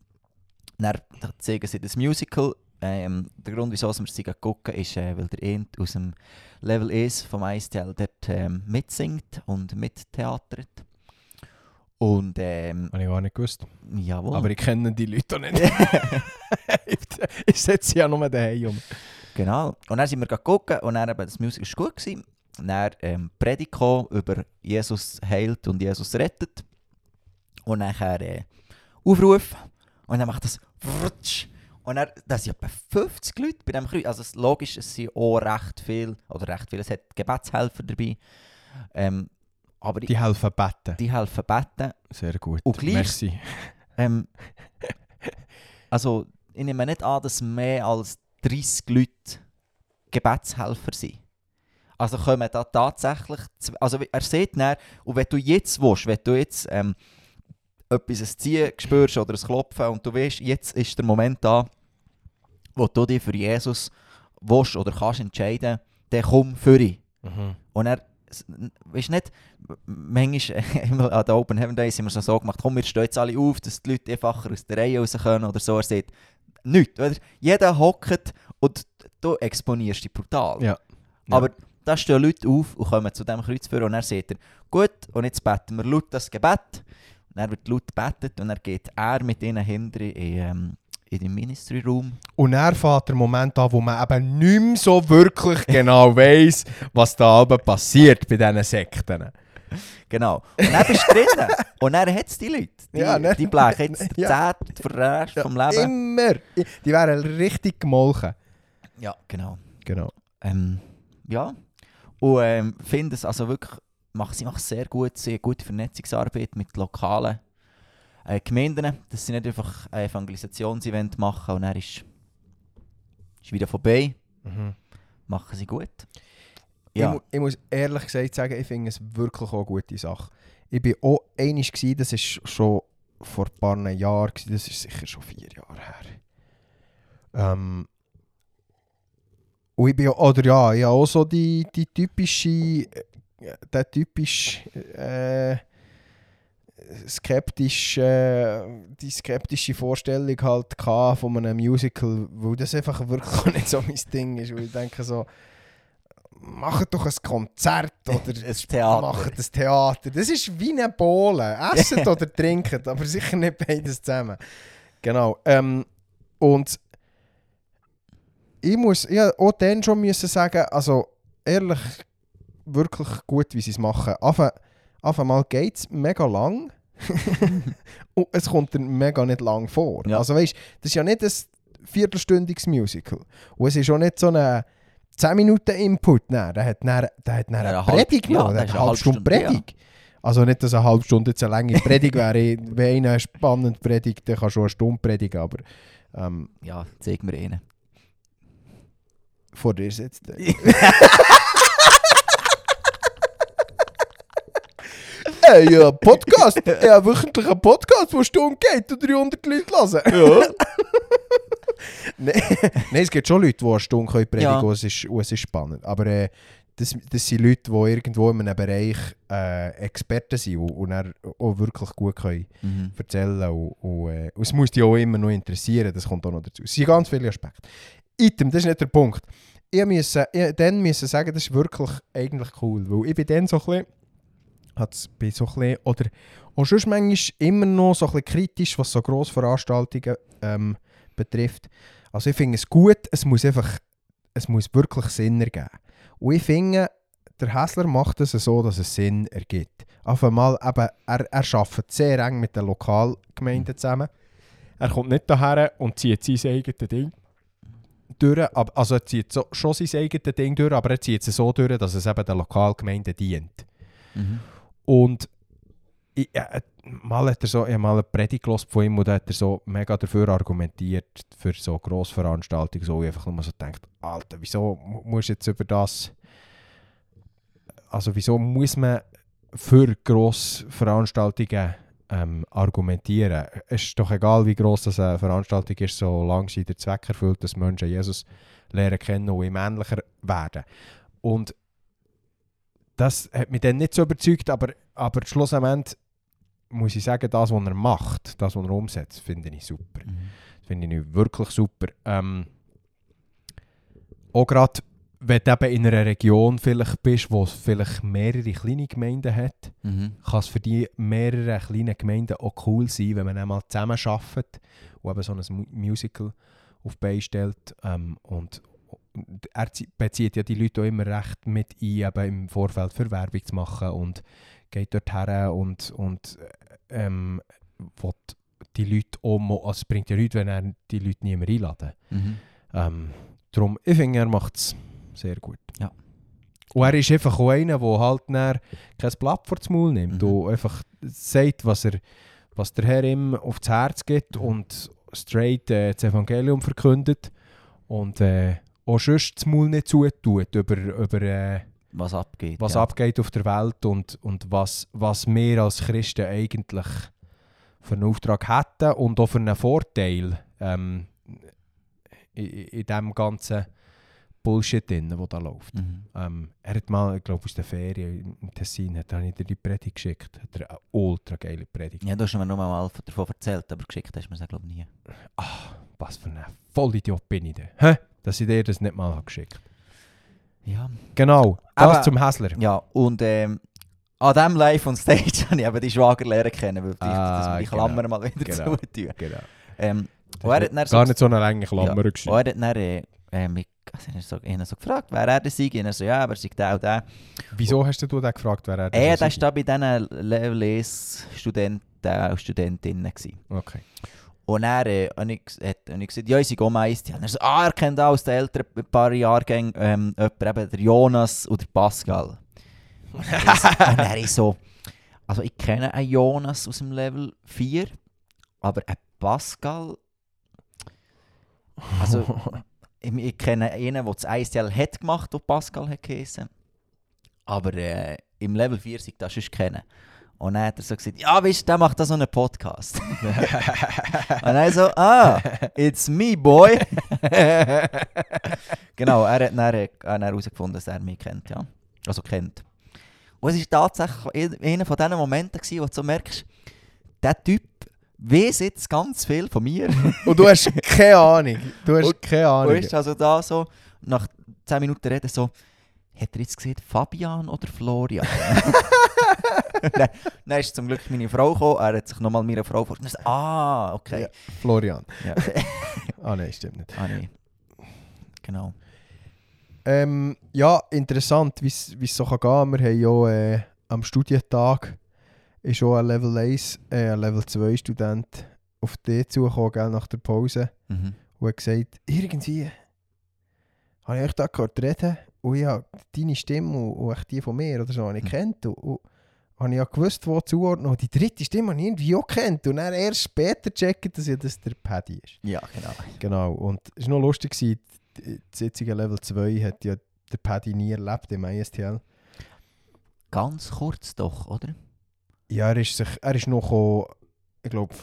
dann zeigen sie das Musical. Ähm, der Grund, wieso wir sie gucken, ist, äh, weil der Ent aus dem Level 1 vom ISTL dort ähm, mitsingt und mittheatert. Und ähm, Habe ich gar nicht gewusst. jawohl. Aber ich kenne die Leute auch nicht. ich setze sie ja nur daheim um. Genau. Und dann sind wir gucken und dann eben, das Musical war gut. Gewesen. Dann ähm, gekommen über Jesus heilt und Jesus rettet. Und nachher äh, Aufruf. Und dann macht das Wrutsch. Und dann, das sind etwa 50 Leute bei diesem Kreuz. Also es- logisch, es sind auch recht viel, oder recht viel, es hat Gebetshelfer dabei. Ähm, aber die, helfen beten. die helfen beten. Sehr gut. Und gleich- Merci. Ähm, also, ich nehme nicht an, dass mehr als 30 Leute Gebetshelfer sind. Also kommen da tatsächlich... Also er sieht dann, und wenn du jetzt willst, wenn du jetzt ähm, etwas ein Ziehen spürst oder ein Klopfen und du weißt, jetzt ist der Moment da, wo du dich für Jesus willst oder kannst entscheiden, dann komm für ihn. Mhm. Und er, n- weisst nicht, manchmal an den Open Heaven Days haben wir so gemacht, komm, wir stehen jetzt alle auf, dass die Leute einfacher aus der Reihe raus können oder so. Er sagt, nichts, oder? Jeder hockt und du exponierst dich brutal. Ja. Ja. Aber da stehen Leute auf und kommen zu diesem Kreuz vor und er sagt er, gut, und jetzt beten wir laut das Gebet. Er wird laut gebetet und dann geht er mit ihnen hinter in, ähm, in den Ministry Room. Und er fährt der Moment an, wo man eben nicht mehr so wirklich genau weiss, was da oben passiert bei diesen Sekten. Genau. Und dann bist du drinnen. Und dann hat es die Leute. Die, Ja, ne? die blechen jetzt Ja. zehn für den Rest vom Leben. Immer. Die wären richtig gemolken. Ja, genau. Genau. Ähm, ja. Und ähm, finde es also wirklich, mach, sie machen sehr gut, sehr gute Vernetzungsarbeit mit lokalen äh, Gemeinden, dass sie nicht einfach ein Evangelisationsevent machen und dann ist, ist wieder vorbei. Mhm. Machen sie gut. Ich, Ja, mu ich muss ehrlich gesagt sagen, ich finde es wirklich auch eine gute Sache. Ich war auch einig, gewesen, das ist schon vor ein paar Jahren, das ist sicher schon vier Jahre her. Ähm, und ich bin auch, oder ja, ich habe auch so die, die typische, äh, der typisch äh, skeptisch, äh, die skeptische Vorstellung halt von einem Musical, weil das einfach wirklich nicht so mein Ding ist. Weil ich denke so, macht doch ein Konzert oder ein Theater. macht ein Theater. Das ist wie eine Bohle. Esset oder trinket, aber sicher nicht beides zusammen. Genau. Ähm, und ich muss ja auch dann schon müssen sagen, also ehrlich, wirklich gut, wie sie es machen. Auf, auf einmal geht es mega lang. und es kommt dann mega nicht lang vor. Ja. Also weißt, das ist ja nicht ein viertelstündiges Musical. Und es ist auch nicht so ein 10 Minuten Input. Nein, der hat dann, der hat dann Ja, eine eine Predigt ja, noch. der hat eine eine halbe Stunde Predigt. Also nicht, dass eine halbe Stunde jetzt eine lange Predigt wäre. Wenn einer spannend predigt, dann kann schon eine Stunde predigen. Aber ähm, ja, zeig mir einen. vor dir sitzt der. Hey, ja, Podcast. Ja, wöchentlich ein Podcast, der eine Stunde geht und 300 Leute hören. Ja. Nein, Nein, es gibt schon Leute, die eine Stunde können predigen Ja. können und es ist, es ist spannend. Aber äh, das, das sind Leute, die irgendwo in einem Bereich äh, Experten sind und, und auch wirklich gut können mhm. erzählen und, und, äh, und es muss dich auch immer noch interessieren, das kommt auch noch dazu. Es sind ganz viele Aspekte. Item, das ist nicht der Punkt. Ich musste dann müssen sagen, das ist wirklich eigentlich cool, weil ich bin dann so ein bisschen, hat's, bin so ein bisschen oder auch sonst manchmal immer noch so ein bisschen kritisch, was so Grossveranstaltungen ähm, betrifft. Also ich finde es gut, es muss einfach, es muss wirklich Sinn ergeben. Und ich finde, der Häsler macht es so, dass es Sinn ergibt. Auf einmal eben, er, er arbeitet sehr eng mit den Lokalgemeinden zusammen. Er kommt nicht daher und zieht sein eigenes Ding. durch, also er zieht so, schon sein eigenes Ding durch, aber er zieht es so durch, dass es eben der Lokalgemeinde dient. Mhm. Und ich, äh, mal hat er so, ich habe mal eine Predigt von ihm und hat er so mega dafür argumentiert, für so Grossveranstaltungen, so ich einfach nur so denkt, Alter, wieso mu- musst du jetzt über das, also wieso muss man für Grossveranstaltungen ähm, argumentieren? Es ist doch egal, wie gross das eine Veranstaltung ist, solange sie den Zweck erfüllt, dass Menschen Jesus lernen kennen und ihm ähnlicher werden. Und das hat mich dann nicht so überzeugt, aber, aber schlussendlich muss ich sagen, das, was er macht, das, was er umsetzt, finde ich super. Mhm. Finde ich wirklich super. Ähm, auch gerade, wenn du eben in einer Region vielleicht bist, wo es vielleicht mehrere kleine Gemeinden hat, Mhm. kann es für die mehrere kleine Gemeinden auch cool sein, wenn man einmal zusammen arbeitet und eben so ein Mu- Musical auf die Beine stellt. Ähm, und er zie- bezieht ja die Leute auch immer recht mit ein, eben im Vorfeld für Werbung zu machen und geht dort her und, und äh, ähm, will die Leute mo- also es bringt ja nichts, wenn er die Leute nie mehr einladen. Mhm. Ähm, darum, ich finde, er macht es sehr gut. Ja. Und er ist einfach auch einer, der halt kein Blatt vor den Maul nimmt Mhm. und einfach sagt, was, er, was der Herr ihm aufs Herz gibt und straight äh, das Evangelium verkündet und äh, auch sonst das Maul nicht zutut über, über äh, Was abgeht. was ja. abgeht auf der Welt und, und was, was wir als Christen eigentlich für einen Auftrag hätten und auch für einen Vorteil ähm, in, in dem ganzen Bullshit drin, der da läuft. Mhm. Ähm, er hat mal, ich glaube aus der Ferien im Tessin, hat er dir die Predigt geschickt. Hat er eine ultra geile Predigt. Ja, du hast mir nur mal davon erzählt, aber geschickt hast du mir das glaube ich nie. Was für ein Vollidiot bin ich denn? Hä? Dass ich dir das nicht mal habe geschickt Ja. Genau, das Aber- zum Häsler. Ja, und ähm, an diesem Live on Stage habe ich eben die Schwager lernen kennen, weil dass Ah, die genau. Klammer mal wieder Genau. zutun. Genau. Ähm, Das und er hat dann so gar nicht so eine lange Klammer Ja. Und er hat dann, äh, ähm, ich, also ich habe so, ich so gefragt, wer er denn sei. Und er so, ja, wer sei der und der. Wieso hast du den gefragt, wer er das Er ist? war da bei diesen Level-Studenten und Studentinnen. Gewesen. Okay. Und er äh, habe ich, hat, habe ich gesagt, ja, ich sei Meister. Und er so, ah, er kennt auch aus den älteren ein paar Jahrgängen ähm, jemanden, eben der Jonas oder Pascal. Und er ist, und er ist so, also ich kenne einen Jonas aus dem Level 4, aber einen Pascal, also ich, ich kenne einen, der das ISTL hat gemacht, der Pascal hat geheißen. Aber äh, im Level 4 sei das schon kennen. Und dann hat er so gesagt, ja, weißt du, der macht da so einen Podcast. Und dann so, ah, it's me, boy. genau, er hat dann, äh, er hat dann herausgefunden, dass er mich kennt, ja. Also kennt. Und es war tatsächlich ein- einer von diesen Momenten, gewesen, wo du so merkst, der Typ weiß jetzt ganz viel von mir. Und du hast keine Ahnung. Du hast keine Und Ahnung. ist also da so, nach 10 Minuten reden, so, hat er jetzt gesehen, Fabian oder Florian? dann, dann ist zum Glück meine Frau gekommen, er hat sich nochmal meiner Frau vorgestellt. Ah, okay. Ja. Florian. Ja. Ah nein, stimmt nicht. Ah, nee. Genau. Ähm, ja, interessant, wie es so kann gehen Wir haben ja äh, am Studientag ist schon ein Level 1, äh, ein Level 2 Student auf dich zugekommen, gell, nach der Pause. Mhm. und hat gesagt, irgendwie habe ich euch da gehört reden und ich habe deine Stimme und, echt die von mir oder so habe ich Mhm. kennt und, und habe ich ja gewusst, wo zuordnen und die dritte Stimme habe ich irgendwie auch kennt und dann erst später checken, dass ja das der Paddy ist. Ja, genau. Genau, und es war noch lustig, gewesen, die- das jetzige Level 2 hat ja der Paddy nie erlebt im ISTL. Ganz kurz doch, oder? Ja, er ist, sich, er ist noch, ich glaube,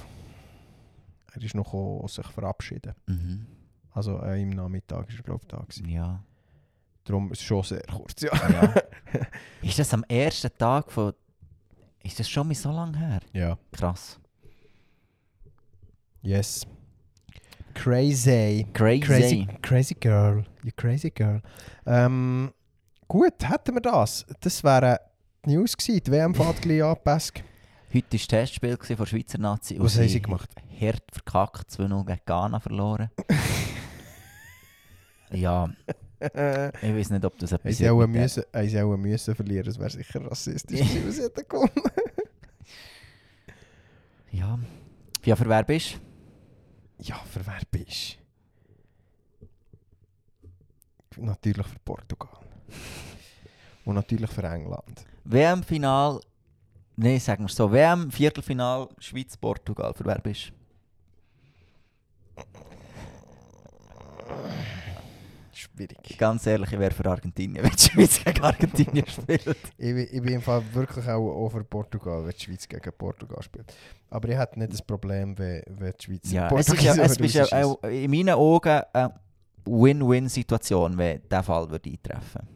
er ist noch gekommen, sich verabschieden. Mhm. Also äh, im Nachmittag ist er, glaube ich, da gewesen. Ja. Darum ist es schon sehr kurz, ja. ja. ist das am ersten Tag von... Ist das schon mal so lange her? Ja. Krass. Yes. Crazy. Crazy. Crazy, crazy girl. You crazy girl. Ähm, gut, hätten wir das. Das wären die News gewesen. Die WM fährt gleich an, Pesk. Heute war das Testspiel von der Schweizer Nazi. Was haben sie gemacht? Hart verkackt, 2-0 gegen Ghana verloren. ja, ich weiß nicht, ob das etwas müssen, haben sie auch müssen verlieren. Das wäre sicher rassistisch gewesen, was sie hätten gewonnen. Ja. Ja, für wer bist du? Ja, für wer bist natürlich für Portugal. Und natürlich für England. WM-Final, nein, sagen wir so, WM-Viertelfinal Schweiz-Portugal, für wer bist Schwierig. Ganz ehrlich, ich wäre für Argentinien, wenn die Schweiz gegen Argentinien spielt. Ich, ich bin im Fall wirklich auch, auch für Portugal, wenn die Schweiz gegen Portugal spielt. Aber ich hätte nicht das Problem, wenn, wenn die Schweiz Ja, es ist ja, es ist ja auch in meinen Augen eine Win-Win-Situation, wenn dieser Fall würde eintreffen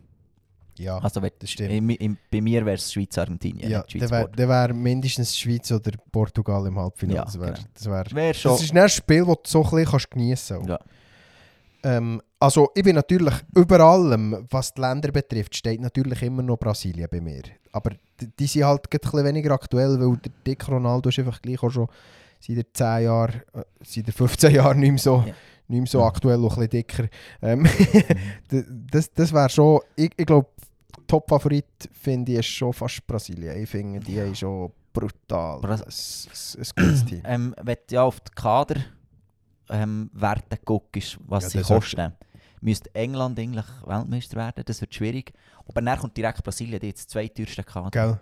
Ja, Also wenn, das stimmt. in, in, bei mir wäre es Schweiz-Argentinien, ja, nicht dann wäre wär mindestens Schweiz oder Portugal im Halbfinale. Ja, das wäre genau. das wär, Wäre schon... das ist ein Spiel, das du so ein bisschen kannst geniessen kannst. Ja. Ähm, also ich bin natürlich über allem, was die Länder betrifft, steht natürlich immer noch Brasilien bei mir. Aber die, die sind halt ein bisschen weniger aktuell, weil der Dick Ronaldo ist einfach gleich auch schon seit er 10 Jahren, äh, seit er 15 Jahren nicht mehr so, Ja. nicht mehr so Ja. aktuell und ein bisschen dicker. Ähm, das das wäre schon, ich, ich glaube, Top-Favorit finde ich ist schon fast Brasilien. Ich finde, die Ja. haben schon brutal Bras- ein, ein, gutes Team. Ähm, wenn du ja auf die Kader ähm, Werte guckst, was Ja, sie das kosten, müsste England eigentlich Weltmeister werden. Das wird schwierig. Aber dann kommt direkt Brasilien, die jetzt zwei teuersten Kader. Gell?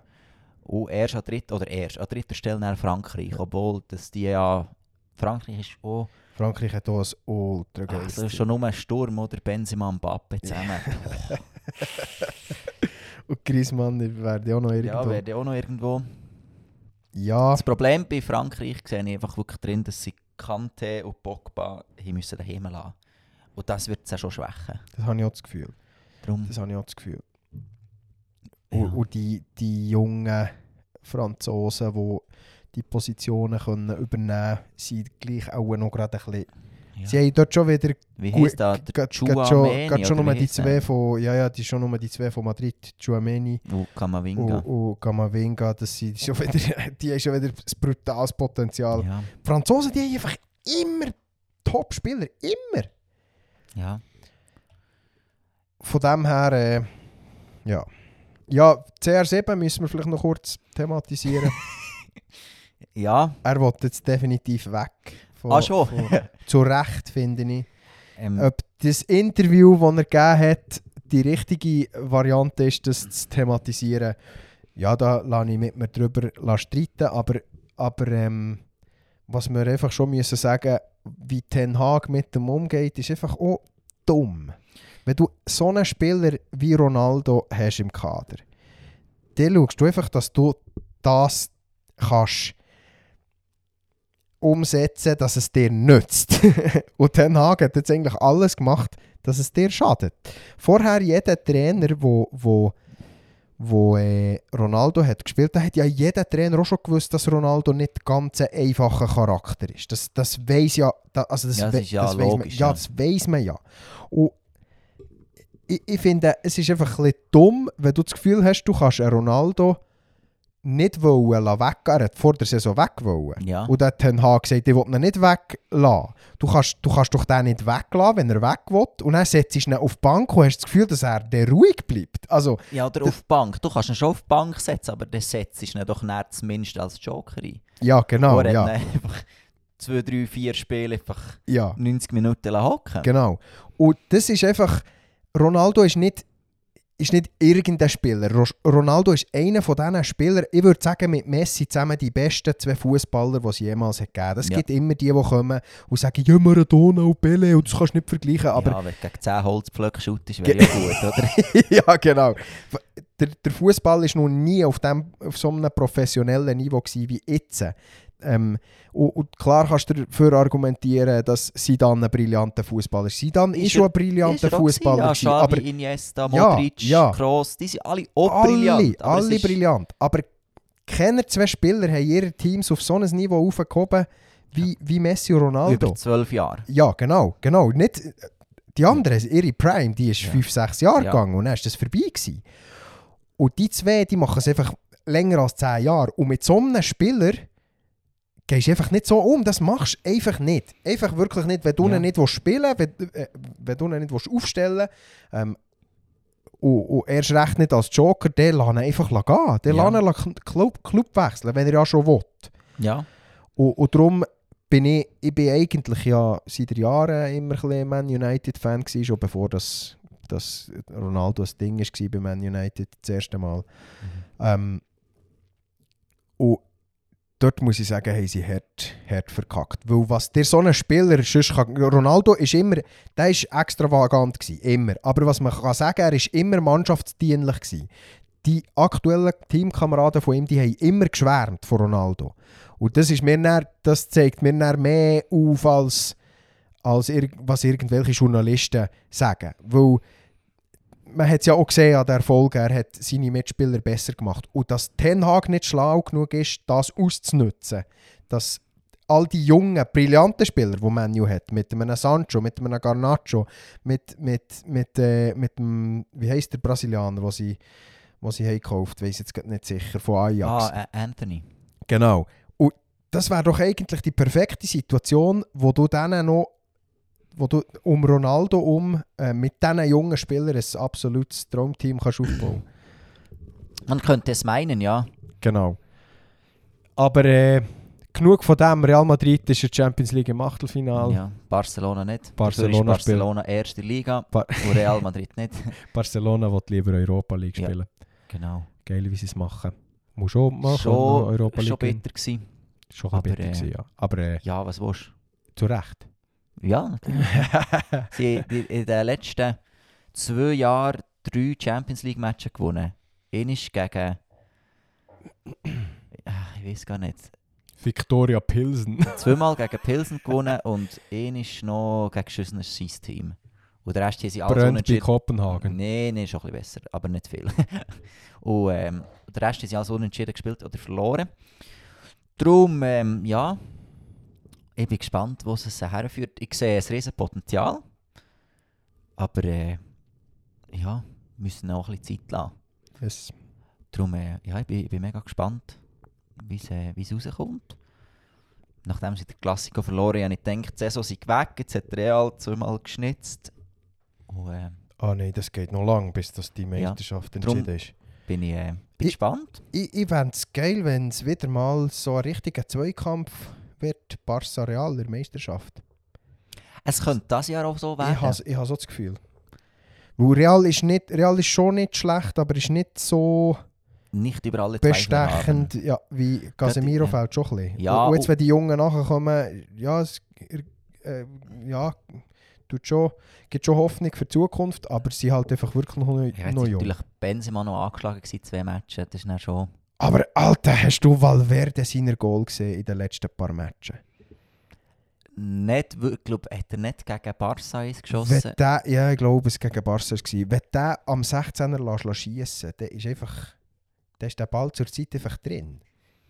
Und erst an dritter, oder erst an dritter Stelle nach Frankreich. Obwohl das die ja... Frankreich ist auch... Frankreich hat auch ein ultra geiles Also Team. schon nur ein Sturm oder Benzema und Mbappe zusammen. Und Griezmann wäre auch noch irgendwo. ja, wäre auch noch irgendwo. Ja, Das Problem bei Frankreich sehe ich einfach wirklich drin, dass sie Kante und Pogba hier müssen daheim lassen. Und das wird sie schon schwächen. das habe ich auch das Gefühl. Darum, Das habe ich auch das Gefühl. ja. Und, und die, die jungen Franzosen, die die Positionen können übernehmen können, sind gleich auch noch gerade ein bisschen... ja. Sie haben dort schon wieder... Wie der? Der Gerade schon, nur die zwei von... Ja, ja, die schon nur die zwei von Madrid, Chouameni Und Kamavinga. und Camavinga, das sind schon wieder, die haben schon wieder ein brutales Potenzial. Ja, Die Franzosen, die haben einfach immer Top-Spieler, immer. ja. Von dem her, äh, ja. Ja, CR7 müssen wir vielleicht noch kurz thematisieren. Ja, er will jetzt definitiv weg. Von, ah schon. Von, zu Recht, finde ich. ähm, Ob das Interview, das er gegeben hat, die richtige Variante ist, das zu thematisieren, ja, da lasse ich mit mir drüber streiten. Aber, aber ähm, was wir einfach schon müssen sagen wie Ten Hag mit dem umgeht, ist einfach auch dumm. Wenn du so einen Spieler wie Ronaldo hast im Kader, dann schaust du einfach, dass du das kannst umsetzen, dass es dir nützt. Und Ten Hag hat jetzt eigentlich alles gemacht, dass es dir schadet. Vorher jeder Trainer, wo, wo, wo äh, Ronaldo hat gespielt hat, hat ja jeder Trainer auch schon gewusst, dass Ronaldo nicht ganz ein einfacher Charakter ist. Das, das weiß ja, da, also das, Ja, das ist ja das weiss man, logisch, ja, ja. das weiß man ja. Und ich, ich finde, es ist einfach ein bisschen dumm, wenn du das Gefühl hast, du kannst einen Ronaldo nicht wollen weggehen. Er hat vor der Saison weg wollen. ja. Und dann Ten Hag gesagt, ich will ihn nicht weglassen. Du kannst, du kannst doch den nicht weglassen, wenn er weg will. Und dann setzt du ihn auf die Bank und hast das Gefühl, dass er der ruhig bleibt. Also, ja, oder auf die Bank. Du kannst ihn schon auf die Bank setzen, aber dann setzt ihn doch nicht zumindest als Joker ein. ja, genau. Oder Ja, hat ihn einfach zwei, drei, vier Spiele einfach ja, 90 Minuten hocken. genau. Und das ist einfach, Ronaldo ist nicht, ist nicht irgendein Spieler. Ro Ronaldo ist einer von diesen Spielern, ich würde sagen, mit Messi zusammen die besten zwei Fußballer, die es jemals hat gegeben hat. Es Ja. gibt immer die, die kommen und sagen, ja, Maradona und Pele, und das kannst du nicht vergleichen. Aber ja, wenn du gegen 10 Holzpflöcke shootest, wäre ja gut, oder? ja, genau. Der, der Fußball ist noch nie auf, dem, auf so einem professionellen Niveau gewesen wie jetzt. Ähm, und, und klar kannst du dafür argumentieren, dass Zidane ein brillanter Fußballer ist. Zidane ist, Ist schon ein brillanter er? Fußballer, Ja, aber Iniesta, Ja, Modric, ja. Kroos, die sind alle auch alle, brillant. alle ist- brillant. Aber keine zwei Spieler haben ihre Teams auf so ein Niveau aufgehoben wie, wie Messi und Ronaldo. Über zwölf Jahre. Ja, genau, genau. Nicht, die anderen, ihre Prime, die ist Ja. 5, 6 Jahre Ja. gegangen und dann ist das vorbei gewesen. Und die zwei, die machen es einfach länger als 10 Jahre. Und mit so einem Spieler gehst du einfach nicht so um. Das machst du einfach nicht. Einfach wirklich nicht. Wenn du Ja. ihn nicht spielen willst, wenn, äh, wenn du ihn nicht willst aufstellen ähm, und, und erst recht nicht als Joker, dann lass ihn einfach gehen. Dann Ja. lass ihn Club, Club wechseln, wenn er ja schon will. Ja. Und, und darum bin ich, ich bin eigentlich ja seit Jahren immer ein Man United-Fan gewesen, schon bevor das dass Ronaldo ein Ding war bei Man United das erste Mal. Ähm, und dort muss ich sagen, haben sie hart, hart verkackt. Weil was dir so ein Spieler sonst kann, Ronaldo ist immer, der ist extravagant gewesen, immer. Aber was man kann sagen, er ist immer mannschaftsdienlich gewesen. Die aktuellen Teamkameraden von ihm, die haben immer geschwärmt von Ronaldo. Und das, ist mir dann, das zeigt mir mehr auf, als, als ir was irgendwelche Journalisten sagen. Weil man hat es ja auch gesehen an der Erfolg, er hat seine Mitspieler besser gemacht. Und dass Ten Hag nicht schlau genug ist, das auszunutzen, dass all die jungen, brillanten Spieler, die Manu hat, mit einem Sancho, mit einem Garnacho, mit, mit, mit, äh, mit dem, wie heisst der Brasilianer, den sie, wo sie haben gekauft, weiß jetzt nicht sicher, von Ajax. Ah, Anthony. Genau. Und das wäre doch eigentlich die perfekte Situation, wo du dann noch wo du um Ronaldo um äh, mit diesen jungen Spielern ein absolutes Traumteam kannst aufbauen Man könnte es meinen, ja. Genau. Aber äh, genug von dem. Real Madrid ist in der Champions League im Achtelfinale. ja. Barcelona nicht. Barcelona ist Barcelona erste Liga Ba- und Real Madrid nicht. Barcelona will lieber Europa League Ja. spielen. Genau. Geil, wie sie es machen. Muss schon machen. Schon, Europa League. schon bitter gewesen. Schon Aber, bitter äh, gewesen, ja. Aber äh, Ja, was willst du? zu Recht. Ja, natürlich. Sie haben in den letzten zwei Jahren drei Champions League Matches gewonnen. Eines gegen. Ah, Ich weiß gar nicht. Victoria Pilsen. Zweimal gegen Pilsen gewonnen und eines noch gegen Schüssner sein Team. Und der Rest haben sie alles unentschieden. Kopenhagen. Nein, nee, schon ein bisschen besser, aber nicht viel. und ähm, der Rest haben sie alles unentschieden gespielt oder verloren. Darum, ähm, ja, ich bin gespannt, wo es es herführt. Ich sehe ein riesen Potenzial. Aber äh, ja, wir müssen auch ein bisschen Zeit lassen. Yes. Darum, äh, ja, ich bin, ich bin mega gespannt, wie es äh, wie's rauskommt. Nachdem sie den Klassiker verloren haben, habe ich gedacht, die Saison sei weg. Jetzt hat Real zweimal geschnitzt. Und äh, Ah nein, das geht noch lang, bis das die Meisterschaft Drum- entschieden ist. bin ich äh, bin Ich- gespannt. Ich, ich fände es geil, wenn es wieder mal so ein richtiger Zweikampf wird, Barca Real in der Meisterschaft. Es könnte das Jahr auch so werden. Ich habe ich so das Gefühl. Weil Real ist, nicht, Real ist schon nicht schlecht, aber ist nicht so Nicht über alle bestechend ja, wie Casemiro ja. fällt schon ein bisschen. Ja, und jetzt, und- wenn die Jungen nachkommen, ja, es äh, ja, tut schon, gibt schon Hoffnung für die Zukunft, aber sie halt einfach wirklich noch, Ja, noch jung. natürlich Benzema noch angeschlagen gewesen, zwei Matches. Das ist dann schon... Aber Alter, hast du Valverde seiner Goal gesehen in den letzten paar Matches? Nicht wirklich, glaub, hat er nicht gegen Barca eins geschossen. Der, ja, ich glaube, es gegen Barca war. Wenn der am 16er lässt, schiessen dann ist einfach, dann ist der Ball zur Zeit einfach drin.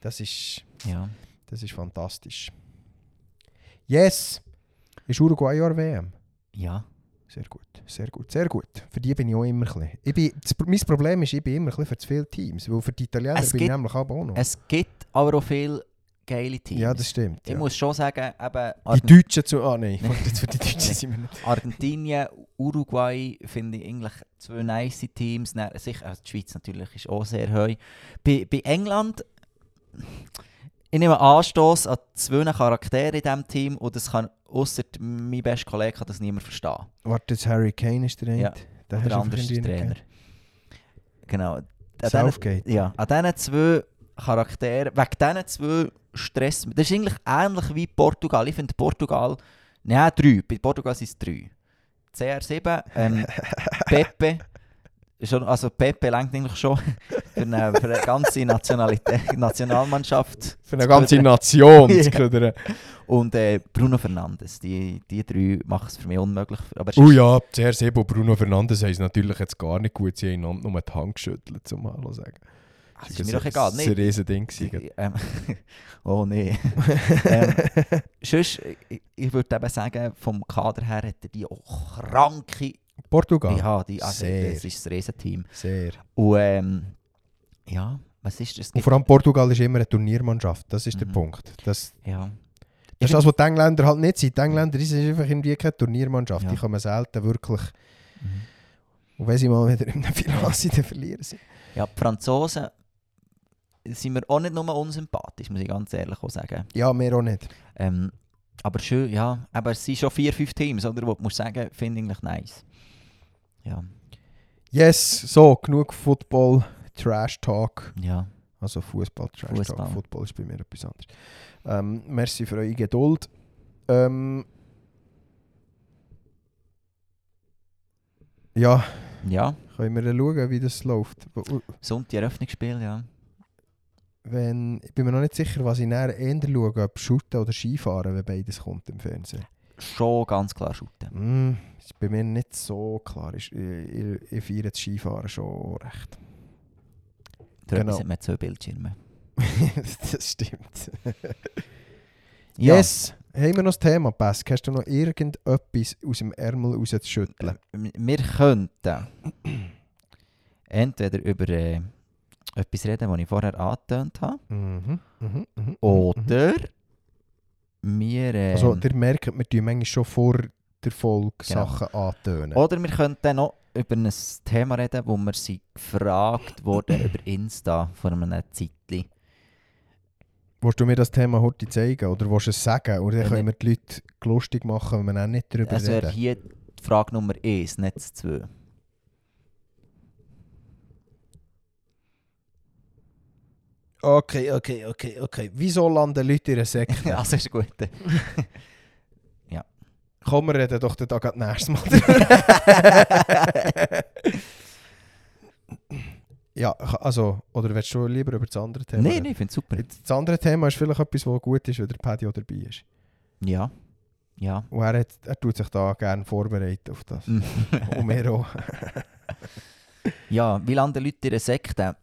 Das ist, Ja. das ist fantastisch. Yes! Ist Uruguay Jahr WM? ja. Sehr gut, sehr gut, sehr gut. Für die bin ich auch immer ein. Ich bin, das, mein Problem ist, ich bin immer ein für zu viele Teams. Weil für die Italiener Es bin ich gibt- nämlich aber auch noch. Es gibt aber auch viele geile Teams. ja, das stimmt. Ich Ja. muss schon sagen, eben Die Argen- Deutschen zu... Ah nein, Nein. für die Deutschen Nein. sind wir nicht. Argentinien, Uruguay finde ich eigentlich zwei nice Teams. Dann, sicher, also die Schweiz natürlich ist auch sehr hoch. Bei, bei England, ich nehme Anstoß an zwei Charaktere in diesem Team und das kann, ausser mein bester Kollege kann das niemand verstehen. Warte, Harry Kane ist der eine. Ja, Der du andere ist der Trainer. Genau. An diesen-. Ja, an diesen zwei Charakteren, wegen diesen zwei Stress, das ist eigentlich ähnlich wie Portugal. Ich finde Portugal, nein, drei, bei Portugal sind es drei. CR7, ähm, Pepe, schon, also Pepe lenkt eigentlich schon für eine, für eine ganze Nationalität, Nationalmannschaft. Für eine ganze Nation Ja. zu ködern. Und äh, Bruno Fernandes, die, die drei machen es für mich unmöglich. Aber Oh ja, CR7 und Bruno Fernandes haben es natürlich jetzt gar nicht gut. Sie haben einander nur die Hand geschüttelt, zum Hallo zu sagen. Ah, es ist mir doch egal. Das war ein riesen Ding. gewesen. Ähm, oh nee. ähm, sonst, ich, ich würde eben sagen, vom Kader her hat er die auch kranke. Portugal. Ja, die, also, Sehr. das ist ein Riesenteam. Sehr. Und ähm, ja, was ist das? Und vor allem Portugal ist immer eine Turniermannschaft. Das ist der Mhm. Punkt. Das, ja. das ist das, was die Engländer halt nicht sind. Die Engländer sind einfach irgendwie keine Turniermannschaft. Ja. Die kommen selten wirklich. Mhm. Und wenn sie mal wieder in einem Finale sind, dann verlieren sie. ja, die Franzosen sind mir auch nicht nur unsympathisch, muss ich ganz ehrlich sagen. Ja, mehr auch nicht. Ähm, aber schön, ja, aber es sind schon vier, fünf Teams, oder? Wo du musst sagen, finde ich nice. Ja, Yes, so, genug Football, Trash Talk. ja. Also Fußball, Trash Fußball. Talk. Football ist bei mir etwas anderes. Ähm, merci für eure Geduld. Ähm, ja, Ja, können wir dann schauen, wie das läuft. Sonntag Eröffnungsspiel, ja. Wenn, ich bin mir noch nicht sicher, was ich näher eher schaue, ob Shooten oder Skifahren, wenn beides kommt im Fernsehen. Schon ganz klar shooten. Mm, ist bei mir nicht so klar. Ich, ich, ich feiere das Skifahren schon recht. Dort Genau. sind wir zwei Bildschirme. das stimmt. Ja, Yes! Haben wir noch das Thema, Pass? Hast du noch irgendetwas aus dem Ärmel rauszuschütteln? m- wir könnten entweder über äh, etwas reden, das ich vorher angetönt habe, Mhm, mhm, mhm, mhm. oder wir... ähm, Also, ihr merkt, wir tun manchmal schon vor der Folge Genau. Sachen antönen. Oder wir könnten noch über ein Thema reden, wo wir sie gefragt wurden über Insta vor einem Zeitchen. Willst du mir das Thema heute zeigen oder willst du es sagen? Oder dann können wir die Leute lustig machen, wenn wir auch nicht darüber Das wäre reden. hier die Frage Nummer 1, nicht 2. Okay, okay, okay, okay. Wieso landen Leute in einer Sekte? also ist gut. Komm, wir reden doch da gerade nächstes Mal. ja, also, oder willst du lieber über das andere Thema Nein, nein, ich finde es super. Das andere Thema ist vielleicht etwas, was gut ist, wenn der Paddy auch dabei ist. Ja. Ja. Und er, hat, er tut sich da gerne vorbereiten auf das. Und wir auch. ja, wie landen Leute in einer Sekte?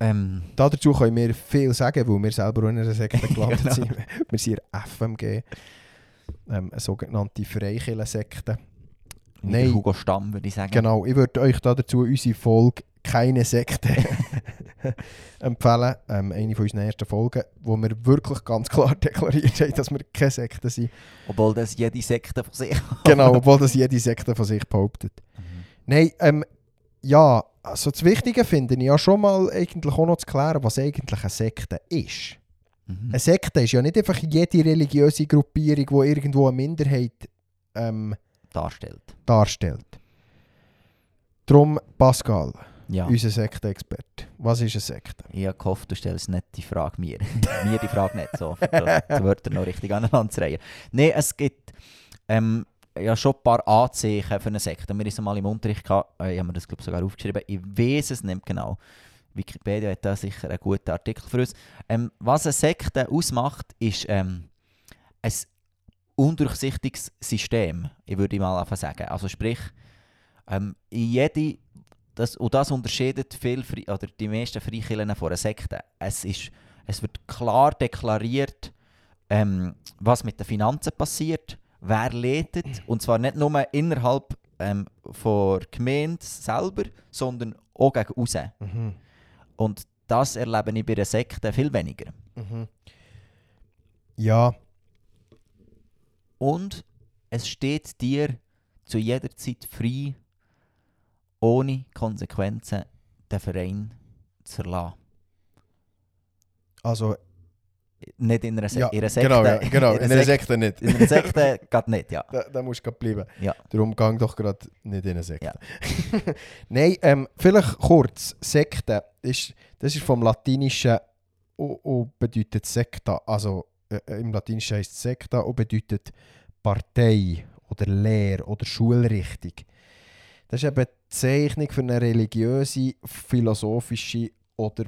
Ähm, Dazu können wir viel sagen, weil wir selber in einer Sekte gelandet Genau. sind. Wir sind in FMG, ähm, eine sogenannte Freikirchensekte. wie Nein. Hugo Stamm, würde ich sagen. Genau, ich würde euch da dazu unsere Folge «Keine Sekte» empfehlen. Ähm, eine von unseren ersten Folgen, wo wir wirklich ganz klar deklariert haben, dass wir keine Sekte sind. Obwohl das jede Sekte von sich Genau, obwohl das jede Sekte von sich behauptet. Mhm. Nein, ähm, ja, also das Wichtige finde ich ja schon mal eigentlich auch noch zu klären, was eigentlich eine Sekte ist. Mhm. Eine Sekte ist ja nicht einfach jede religiöse Gruppierung, die irgendwo eine Minderheit ähm, darstellt. darstellt. Darum, Pascal, Ja. unser Sektenexperte. Was ist eine Sekte? Ich habe gehofft, du stellst nicht die Frage mir. mir die Frage nicht so, die Wörter noch richtig aneinander zu reihen. Nein, es gibt ähm, ja schon ein paar Anzeichen für eine Sekte. Wir haben mal im Unterricht gehabt, äh, ich habe mir das glaub, sogar aufgeschrieben. Ich weiß es nicht genau. Wikipedia hat da sicher einen guten Artikel für uns. Ähm, was eine Sekte ausmacht, ist ähm, ein undurchsichtiges System, ich würde mal einfach sagen. Also sprich, ähm, jede das, und das unterscheidet viel, Fre- oder die meisten Freikirchen von einer Sekte. Es, ist, es wird klar deklariert, ähm, was mit den Finanzen passiert, wer leitet, und zwar nicht nur innerhalb ähm, von der Gemeinde selber, sondern auch gegen raus. Mhm. Und das erlebe ich bei einer Sekte viel weniger. Mhm. Ja, Und es steht dir zu jeder Zeit frei, ohne Konsequenzen den Verein zu verlassen. also Nicht in einer, Se ja, in einer Sekte. genau, ja, genau. in einer Sek- Sekte nicht. In einer Sekte geht nicht, ja. da, da musst du bleiben. Ja. Darum gang doch gerade nicht in eine Sekte. Ja. Nein, ähm, vielleicht kurz. Sekte, ist, das ist vom Latinischen und, und bedeutet Sekta. Also äh, im Latinischen heißt Sekta und bedeutet Partei oder Lehr oder Schulrichtung. Das ist eben die Zeichnung für eine religiöse, philosophische oder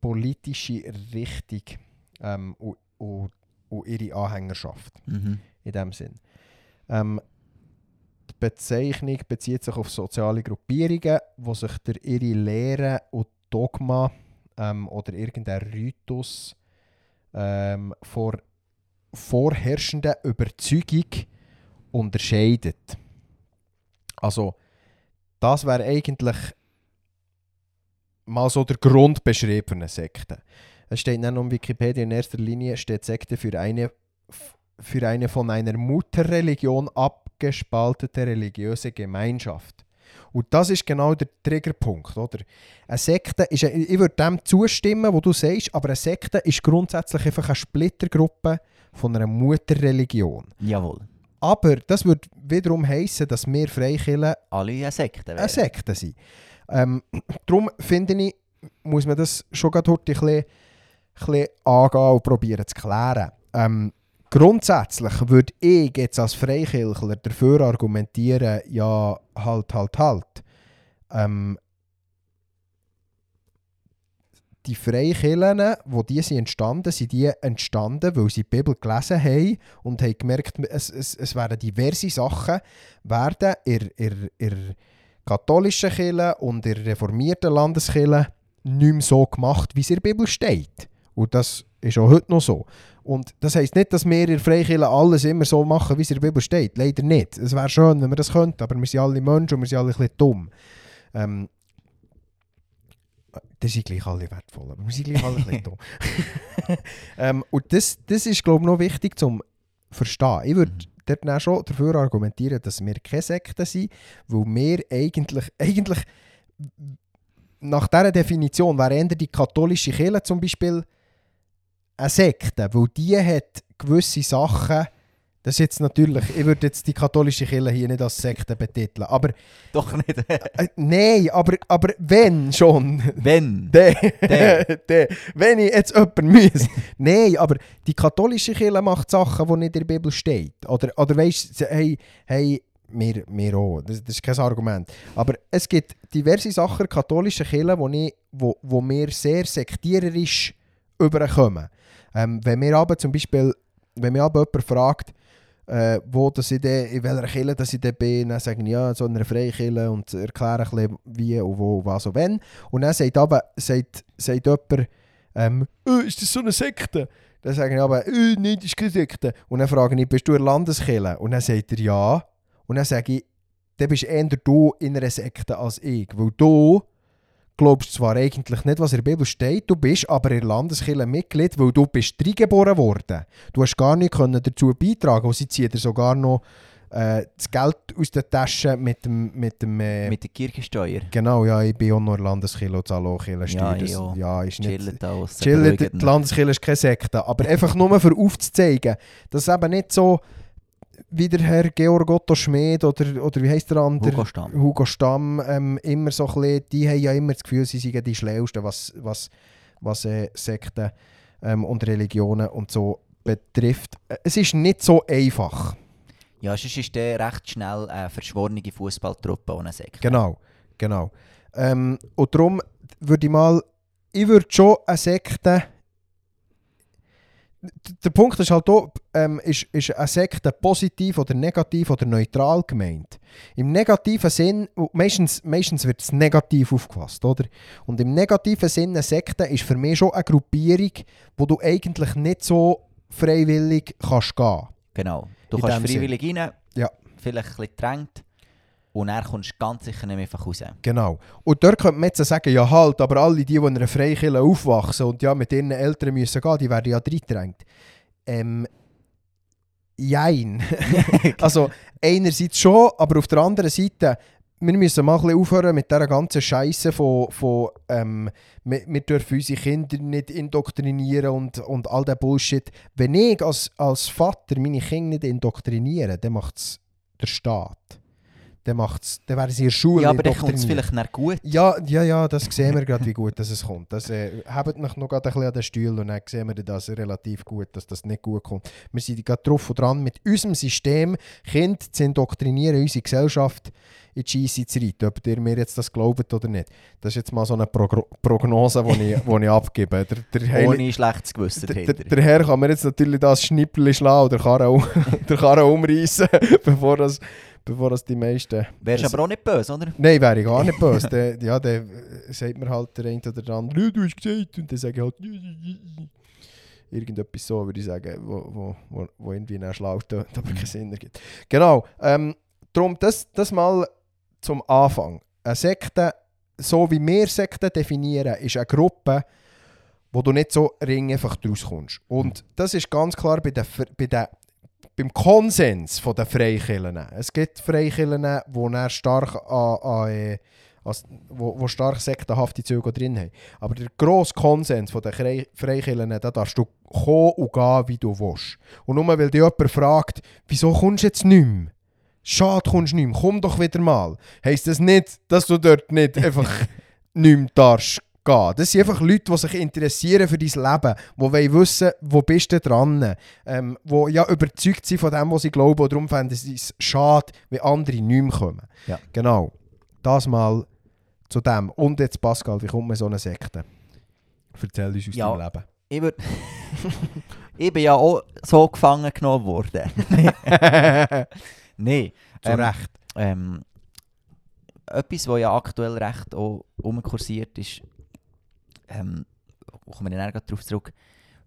politische Richtung ähm, und, und, und ihre Anhängerschaft Mhm. in dem Sinn. Ähm, die Bezeichnung bezieht sich auf soziale Gruppierungen, die sich durch ihre Lehre und Dogma ähm, oder irgendein Ritus ähm, vor vorherrschenden Überzeugung unterscheidet. Also, das wäre eigentlich mal so der Grundbeschrieb für eine Sekte. Es steht dann um Wikipedia in erster Linie steht Sekte für eine für eine von einer Mutterreligion abgespaltete religiöse Gemeinschaft. Und das ist genau der Triggerpunkt, oder? Eine Sekte ist, eine, ich würde dem zustimmen, was du sagst, aber eine Sekte ist grundsätzlich einfach eine Splittergruppe von einer Mutterreligion. Jawohl. Aber das würde wiederum heissen, dass wir Freikirchen Alle eine Sekte eine Sekte sind. Ähm, darum finde ich, muss man das schon gerade heute ein bisschen, bisschen angehen und probieren zu klären. Ähm, grundsätzlich würde ich jetzt als Freikirchler dafür argumentieren, ja, halt, halt, halt. Ähm, die Freikirchen, wo die sind entstanden, sind die entstanden, weil sie die Bibel gelesen haben und haben gemerkt, es, es, es werden diverse Sachen werden in, in, in katholischen Kirche und in reformierten Landeskirche nicht mehr so gemacht, wie es in der Bibel steht. Und das ist auch heute noch so. Und das heisst nicht, dass wir in der Freikirche alles immer so machen, wie es in der Bibel steht. Leider nicht. Es wäre schön, wenn wir das könnten, aber wir sind alle Menschen und wir sind alle ein bisschen dumm. Ähm, das sind gleich alle wertvoll, aber wir sind gleich alle ein bisschen dumm. ähm, und das, das ist, glaube ich, noch wichtig zum verstehen. Ich würde dort dann schon dafür argumentieren, dass wir keine Sekte sind, weil wir eigentlich, eigentlich nach dieser Definition wäre die katholische Kirche zum Beispiel eine Sekte, weil die hat gewisse Sachen, das ist jetzt natürlich, ich würde jetzt die katholische Kirche hier nicht als Sekte betiteln, aber Doch nicht. äh, nein, aber, aber wenn schon, Wenn. der, Der. der, wenn ich jetzt jemanden müsse. Nein, aber die katholische Kirche macht Sachen, die nicht in der Bibel steht. Oder, oder weißt du, hey, hey, wir, wir auch, das, das ist kein Argument. Aber es gibt diverse Sachen katholischen Kirche, wo, ich, wo, wo wir sehr sektiererisch überkommen. Ähm, wenn mir aber zum Beispiel, wenn mir aber jemand fragt, äh, wo das ich denn, in welcher Kirche dass ich bin, dann sagen ja, so einer Freikirche und erklären ein bisschen wie und wo, was und wenn. Und dann sagt aber, sagt, sagt jemand, ähm, «Äh, ist das so eine Sekte? Dann sage ich aber, «Äh, nein, das ist keine Sekte. Und dann frage ich, bist du in der Landeskirche? Und dann sagt er ja. Und dann sage ich, dann bist eher du in einer Sekte als ich. Weil du glaubst zwar eigentlich nicht, was in der Bibel steht, du bist aber in der Landeskirche Mitglied, weil du bist reingeboren worden. Du hast gar nicht können dazu beitragen und sie ziehen dir sogar noch äh, das Geld aus der Tasche mit dem... Mit dem äh, Mit der Kirchensteuer. genau, ja, ich bin auch noch in der Landeskirche und zahle auch Kirchensteuer. Ja, Das- ja, ist nicht... Chillen da aus. Chillen, die die Landeskirche ist keine Sekte. Aber einfach nur für aufzuzeigen, dass es eben nicht so wie der Herr Georg Otto Schmid oder, oder wie heisst der andere? Hugo Stamm. Hugo Stamm ähm, immer so ein bisschen, die haben ja immer das Gefühl, sie seien die Schlausten, was, was, was äh, Sekten ähm, und Religionen und so betrifft. Äh, Es ist nicht so einfach. Ja, sonst ist der recht schnell eine verschworene Fußballtruppe ohne Sekte. Genau, genau. Ähm, und darum würde ich mal, ich würde schon eine Sekte. Der Punkt ist halt auch, ähm, ist, ist eine Sekte positiv oder negativ oder neutral gemeint. Im negativen Sinn, meistens, meistens wird es negativ aufgefasst, oder? Und im negativen Sinn, eine Sekte ist für mich schon eine Gruppierung, wo du eigentlich nicht so freiwillig kannst gehen. Genau. Du In kannst dem Sinn. freiwillig rein, Ja. vielleicht ein bisschen gedrängt und dann kommst du ganz sicher nicht mehr einfach raus. Genau. Und dort könnte man jetzt sagen, ja halt, aber alle die, die in einer Freikirche aufwachsen und ja mit ihren Eltern müssen gehen, die werden ja reingedrängt. Ähm, jein. also einerseits schon, aber auf der anderen Seite, wir müssen mal ein bisschen aufhören mit dieser ganzen Scheiße von, von ähm, wir, wir dürfen unsere Kinder nicht indoktrinieren und, und all der Bullshit. Wenn ich als, als Vater meine Kinder nicht indoktriniere, dann macht es der Staat. Dann, macht's, dann werden sie in der Schule ja, aber dann kommt es vielleicht nicht gut. Ja, ja, ja, das sehen wir gerade, wie gut dass es kommt. Das, äh, habt mich noch gerade ein bisschen an den Stuhl und dann sehen wir das relativ gut, dass das nicht gut kommt. Wir sind gerade drauf und dran, mit unserem System Kinder zu indoktrinieren, unsere Gesellschaft in die Scheisse zu reiten. Ob ihr mir jetzt das glaubt oder nicht. Das ist jetzt mal so eine Progro Prognose, die ich, die ich abgebe. Der, der, Ohne schlechtes Gewissen der, der, der Herr kann mir jetzt natürlich das Schnippel schlagen oder Karre, der Karre umreißen, bevor, das, bevor das die meisten... Wärst das- aber auch nicht böse, oder? Nein, wäre ich gar nicht böse. der, ja, der äh, sagt mir halt der eine oder der andere, «Ja, du hast gesagt. Und dann sage ich halt, irgendetwas so, würde ich sagen, wo, wo, wo, wo irgendwie dann schlau tönt, aber keinen Sinn ergibt. Genau, ähm, darum das, das mal zum Anfang. Eine Sekte, so wie wir Sekten definieren, ist eine Gruppe, wo du nicht so ring einfach draus kommst. Und das ist ganz klar bei den, bei den beim Konsens von der Freikirchen. Es gibt Freikirchen, die stark an, an, äh, als, wo, wo stark sektenhafte Züge drin haben. Aber der grosse Konsens von den Freikirchen, da darfst du kommen und gehen, wie du willst. Und nur weil dich jemand fragt, wieso kommst du jetzt nicht mehr? Schade, kommst du nicht mehr, komm doch wieder mal. Heisst das nicht, dass du dort nicht einfach nicht mehr darfst gehen. Das sind einfach Leute, die sich interessieren für dein Leben, die wollen wissen, wo bist du dran, ähm, die ja überzeugt sind von dem, was sie glauben und darum fänden sie es schade, wenn andere nicht mehr kommen. Ja. Genau. Das mal zu dem. Und jetzt Pascal, wie kommt man so eine Sekte? Erzähl uns aus Ja. deinem Leben. Ich, würd, ich bin ja auch so gefangen genommen worden. Nein. Zu ähm, Recht. Ähm, etwas, was ja aktuell recht auch umkursiert ist, ähm, kommen wir dann darauf zurück,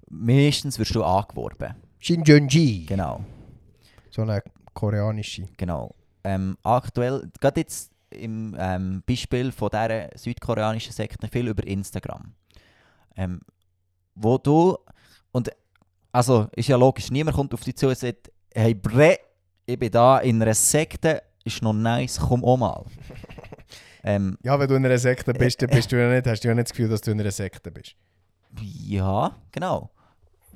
meistens wirst du angeworben. Shinjonji. Genau, So eine koreanische. genau. Ähm, aktuell, gerade jetzt im ähm, Beispiel von dieser südkoreanischen Sekte viel über Instagram. Ähm, wo du, und also ist ja logisch, niemand kommt auf dich zu und sagt, hey Bre, ich bin da in einer Sekte, ist noch nice, komm auch mal. Ähm, Ja, wenn du in einer Sekte bist, dann bist du ja nicht, hast du ja nicht das Gefühl, dass du in einer Sekte bist. Ja, genau.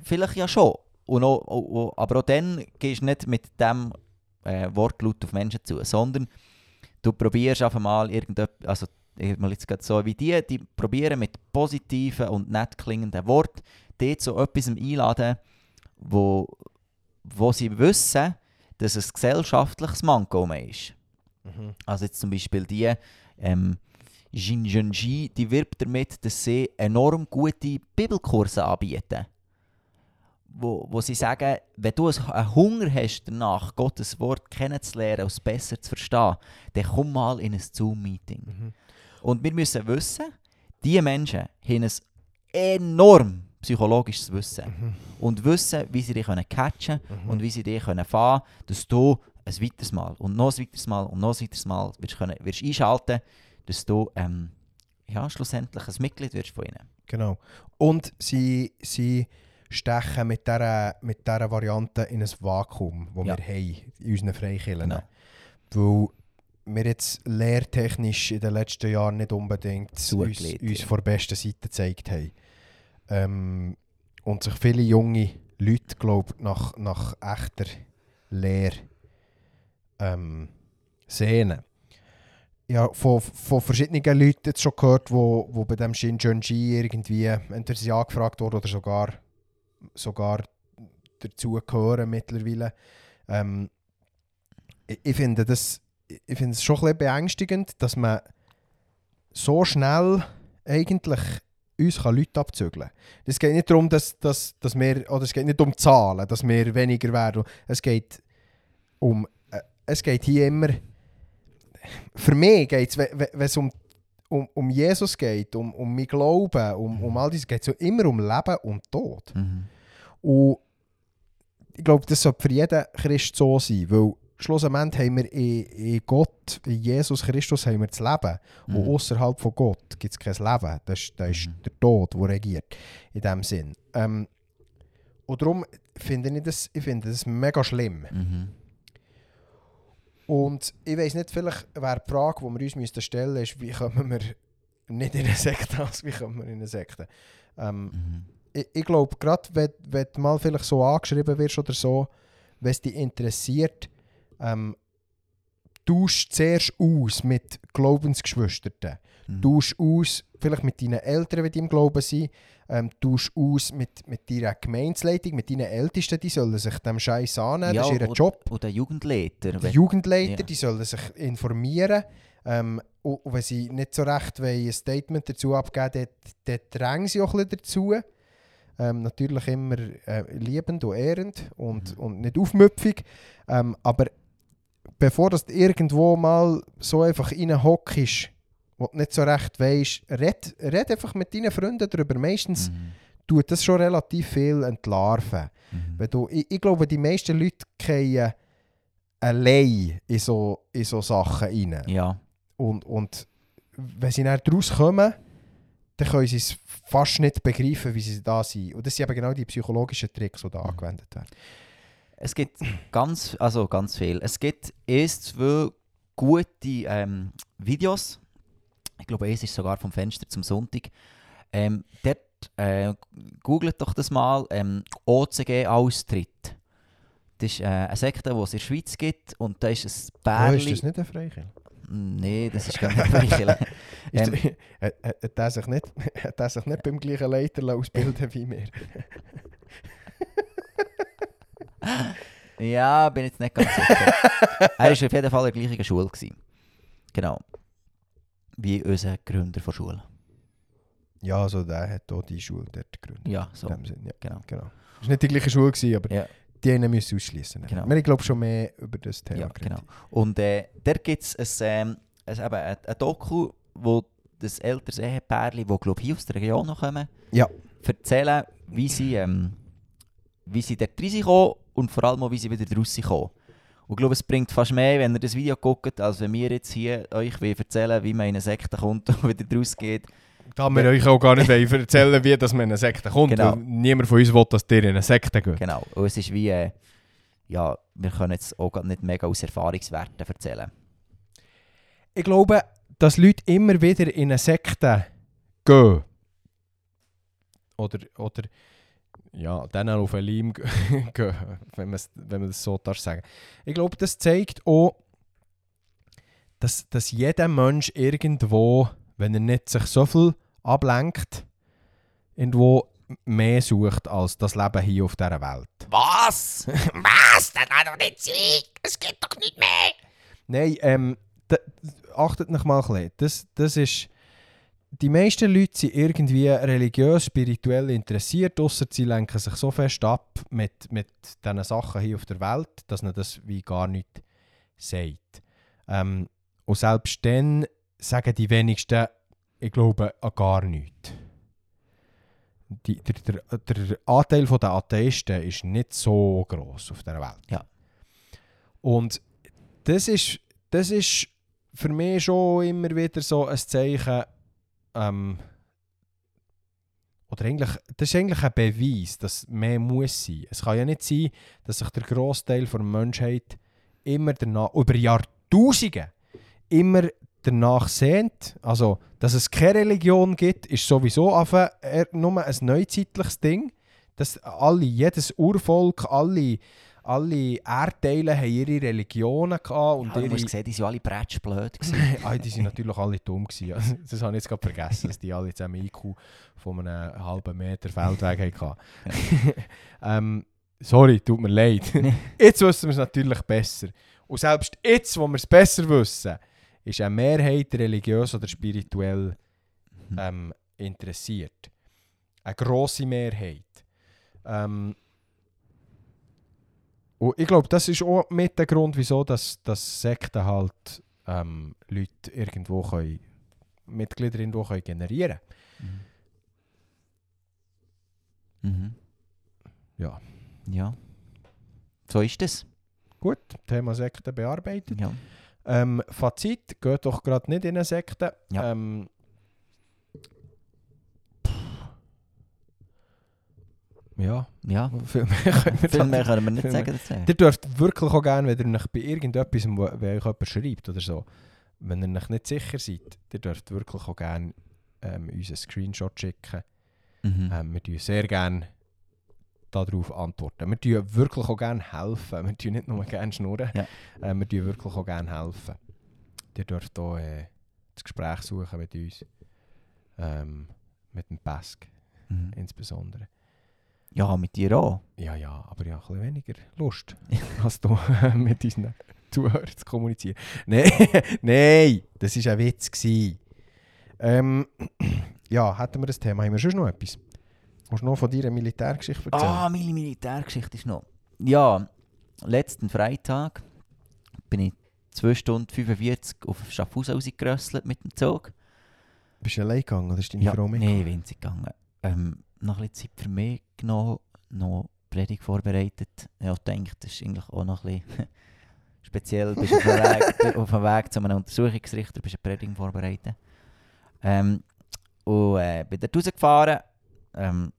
Vielleicht ja schon. Und auch, auch, aber auch dann gehst du nicht mit dem äh, Wortlaut auf Menschen zu, sondern du probierst einfach mal irgendetwas, also ich mal jetzt gerade so wie die, die probieren mit positiven und nett klingenden Worten die zu etwas einladen, wo, wo sie wissen, dass es gesellschaftliches Manko mehr ist. Also jetzt zum Beispiel die ähm, Jin Junji, die wirbt damit, dass sie enorm gute Bibelkurse anbieten. Wo, wo sie sagen, wenn du einen Hunger hast danach, Gottes Wort kennenzulernen und es besser zu verstehen, dann komm mal in ein Zoom-Meeting. Mhm. Und wir müssen wissen, diese Menschen haben ein enorm psychologisches Wissen. Mhm. Und wissen, wie sie dich können catchen und wie sie dich können fahren dass du ein weiteres Mal und noch ein weiteres Mal und noch ein weiteres Mal wirst, können, wirst einschalten, dass du ähm, ja, schlussendlich ein Mitglied wirst von ihnen. Genau. Und sie, sie stechen mit dieser, mit dieser Variante in ein Vakuum, das Ja. wir haben in unseren Freikirchen. Genau. Weil wir jetzt lehrtechnisch in den letzten Jahren nicht unbedingt uns, uns von der besten Seite gezeigt haben. Ähm, und sich viele junge Leute, glaube nach, nach echter Lehre ähm, sehnen. Ja, von, von verschiedenen Leuten jetzt schon gehört, wo, wo bei dem Shinjonji irgendwie entweder sie angefragt wurden oder sogar, sogar dazu gehören mittlerweile. Ähm, ich, ich finde das ich finde es schon ein beängstigend, dass man so schnell eigentlich uns kann Leute abzügeln kann. Es geht nicht darum, dass, dass, dass wir, oder es geht nicht um Zahlen, dass wir weniger werden. Es geht um, es geht hier immer, für mich geht es, wenn es um, um, um Jesus geht, um, um mein Glauben, um, um all das, geht es immer um Leben und Tod. Und ich glaube, das sollte für jeden Christ so sein, weil schlussendlich haben wir in, in Gott, in Jesus Christus, haben wir das Leben. Und Mhm. außerhalb von Gott gibt es kein Leben. Das, ist- das ist Mhm. der Tod, der regiert. In dem Sinn. Ähm, und darum finde ich das, ich finde das mega schlimm. Mhm. Und ich weiß nicht, vielleicht wäre die Frage, die wir uns stellen müssten, ist, wie kommen wir nicht in eine Sekte, als wie kommen wir in eine Sekte? Ähm, Mhm. ich, ich glaube, gerade wenn, wenn du mal vielleicht so angeschrieben wirst oder so, wenn es dich interessiert, ähm, tausch zuerst aus mit Glaubensgeschwistern. Mhm. Tausch aus, vielleicht mit deinen Eltern, wenn die im Glauben sind. Ähm, tausch aus mit, mit deiner Gemeinsleitung, mit deinen Ältesten, die sollen sich dem Scheiß annehmen, das ist ihr Job. Und der Jugendleiter. Die Jugendleiter, ja. die sollen sich informieren. Ähm, und, und wenn sie nicht so recht wollen, ein Statement dazu abgeben dann, dann drängen sie auch ein bisschen dazu. Ähm, natürlich immer äh, liebend und ehrend und, Mhm. und nicht aufmüpfig. Ähm, aber bevor das irgendwo mal so einfach reinhockst, wo du nicht so recht weisst, red, red einfach mit deinen Freunden darüber. Meistens Mhm. tut das schon relativ viel entlarven. Mhm. Wenn du, ich, ich glaube, die meisten Leute gehen allein in so, in so Sachen rein. Ja. Und, und wenn sie dann daraus kommen, dann können sie es fast nicht begreifen, wie sie da sind. Und das sind eben genau die psychologischen Tricks, die da Mhm. angewendet werden. Es gibt ganz, also ganz viel. Es gibt erst zwei gute ähm, Videos Ich glaube, es ist sogar vom Fenster zum Sonntag. Ähm, dort, äh, googelt doch das mal, ähm, OCG-Austritt. Das ist äh, eine Sekte, die es in der Schweiz gibt und da ist ein Oh, Bärli... ist das nicht ein Freikirche? Nein, das ist gar nicht Freikirche. Ähm. hat- er sich nicht, hat er sich nicht beim gleichen Leiter ausbilden wie wir? Ja, bin jetzt nicht ganz sicher. er war auf jeden Fall in der gleichen Schule. Gewesen. Genau. Wie unser Gründer der Schule. Ja, also der hat auch die Schule dort gegründet. Ja, so. In dem Sinn, ja. Genau. Genau. Es war nicht die gleiche Schule, gewesen, aber Ja. die einen müssen ausschließen. Genau. Wir haben, glaube schon mehr über das Thema Ja, genau. Und äh, dort gibt es ein, ähm, ein, ein, ein Doku, wo das ältere Ehepärchen, die glaube hier aus der Region noch kommen, Ja. erzählen, wie sie, ähm, wie sie dort reinkommen und vor allem auch, wie sie wieder rauskommen. Und ich glaube, es bringt fast mehr, wenn ihr das Video guckt, als wenn wir jetzt hier euch erzählen wie man in eine Sekte kommt und wieder rausgeht. Da wir euch auch gar nicht erzählen wie dass man in eine Sekte kommt. Genau. Niemand von uns will, dass ihr in eine Sekte geht. Genau. Und es ist wie, äh, ja, wir können jetzt auch nicht mega aus Erfahrungswerten erzählen. Ich glaube, dass Leute immer wieder in eine Sekte gehen. Oder, oder ja, dann auf einen Leim gehen, wenn, wenn man das so darf sagen Ich glaube, das zeigt auch, dass, dass jeder Mensch irgendwo, wenn er nicht sich so viel ablenkt, irgendwo mehr sucht als das Leben hier auf dieser Welt. Was? Was? Das kann doch nicht sein! Es geht doch nicht mehr! Nein, ähm, achtet noch mal ein bisschen. Das, das ist... Die meisten Leute sind irgendwie religiös, spirituell interessiert, ausser sie lenken sich so fest ab mit, mit diesen Sachen hier auf der Welt, dass man das wie gar nicht sagt. Ähm, und selbst dann sagen die wenigsten, ich glaube an gar nichts. Die, der, der, der Anteil der Atheisten ist nicht so groß auf der Welt. Ja. Und das ist, das ist für mich schon immer wieder so ein Zeichen, ähm, oder eigentlich, das ist eigentlich ein Beweis, dass mehr muss sein. Es kann ja nicht sein, dass sich der Großteil der Menschheit immer danach, über Jahrtausende, immer danach sehnt. Also, dass es keine Religion gibt, ist sowieso einfach nur ein neuzeitliches Ding. Dass alle, jedes Urvolk, alle, alle Erdteile haben ihre Religionen gehabt und Ja, du ihre... musst sehen, die sind alle bretschblöd. ah, die sind natürlich alle dumm gewesen. Also, das habe ich jetzt gerade vergessen, dass die alle zusammen IQ von einem halben Meter Feldweg hatten. ähm, sorry, tut mir leid. jetzt wissen wir es natürlich besser. Und selbst jetzt, wo wir es besser wissen, ist eine Mehrheit religiös oder spirituell Mhm. ähm, interessiert. Eine grosse Mehrheit. Ähm, und ich glaube, das ist auch mit der Grund, wieso dass, dass Sekten halt ähm, Leute irgendwo können, Mitglieder irgendwo können generieren Mhm. Ja. Ja. So ist es. Gut, Thema Sekten bearbeitet. Ja. Ähm, Fazit, geht doch gerade nicht in eine Sekte. Ja. Ähm, ja, Ja. viel mehr können wir Viel mehr können wir nicht sagen dazu. Ihr dürft wirklich auch gerne, wenn ihr euch bei irgendetwas, wo wenn euch jemand schreibt oder so, wenn ihr euch nicht sicher seid, ihr dürft wirklich auch gerne ähm, uns einen Screenshot schicken. Mhm. Ähm, wir tun sehr gerne darauf antworten. Wir tun wirklich auch gerne helfen. Wir tun nicht nur gerne schnurren, Ja. ähm, wir tun wirklich auch gerne helfen. Ihr dürft auch äh, das Gespräch suchen mit uns. Ähm, mit dem Pesk Mhm. insbesondere. Ja, mit dir auch. Ja, ja, aber ja, ein bisschen weniger Lust, als du mit unseren Zuhörern zu kommunizieren. Nein, nein, das war ein Witz. Gewesen. Ähm, ja, hätten wir das Thema. Haben wir schon noch etwas? Kannst du noch von deiner Militärgeschichte erzählen? Ah, meine Militärgeschichte ist noch. Ja, letzten Freitag bin ich 2 Stunden 45 auf Schaffhausen rausgerösselt mit dem Zug. Bist du allein gegangen oder ist deine ja, Frau mit? Nein, winzig gegangen. Ähm, noch ein bisschen Zeit für mich genommen, noch Predigt vorbereitet. Ich denke, das ist eigentlich auch noch ein bisschen speziell. Du bist auf dem Weg, auf dem Weg zu einem Untersuchungsrichter, bist eine Predigt vorbereitet. Ähm, und äh, bin dort rausgefahren, ähm,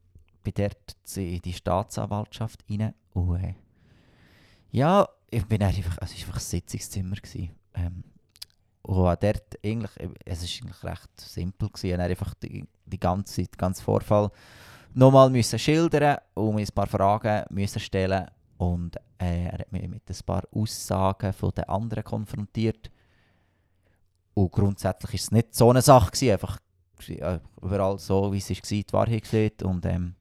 bin dort in die Staatsanwaltschaft rein und äh, ja, ich bin einfach, also es war einfach ein Sitzungszimmer. Gewesen. Ähm, Und habe dort eigentlich, es war eigentlich recht simpel. Gewesen. Ich einfach die, die ganze, den ganzen Vorfall nochmal müssen schildern und mir ein paar Fragen müssen stellen und äh, er hat mich mit ein paar Aussagen von den anderen konfrontiert. Und grundsätzlich war es nicht so eine Sache, gewesen, einfach überall so, wie es war, die Wahrheit sieht und, ähm,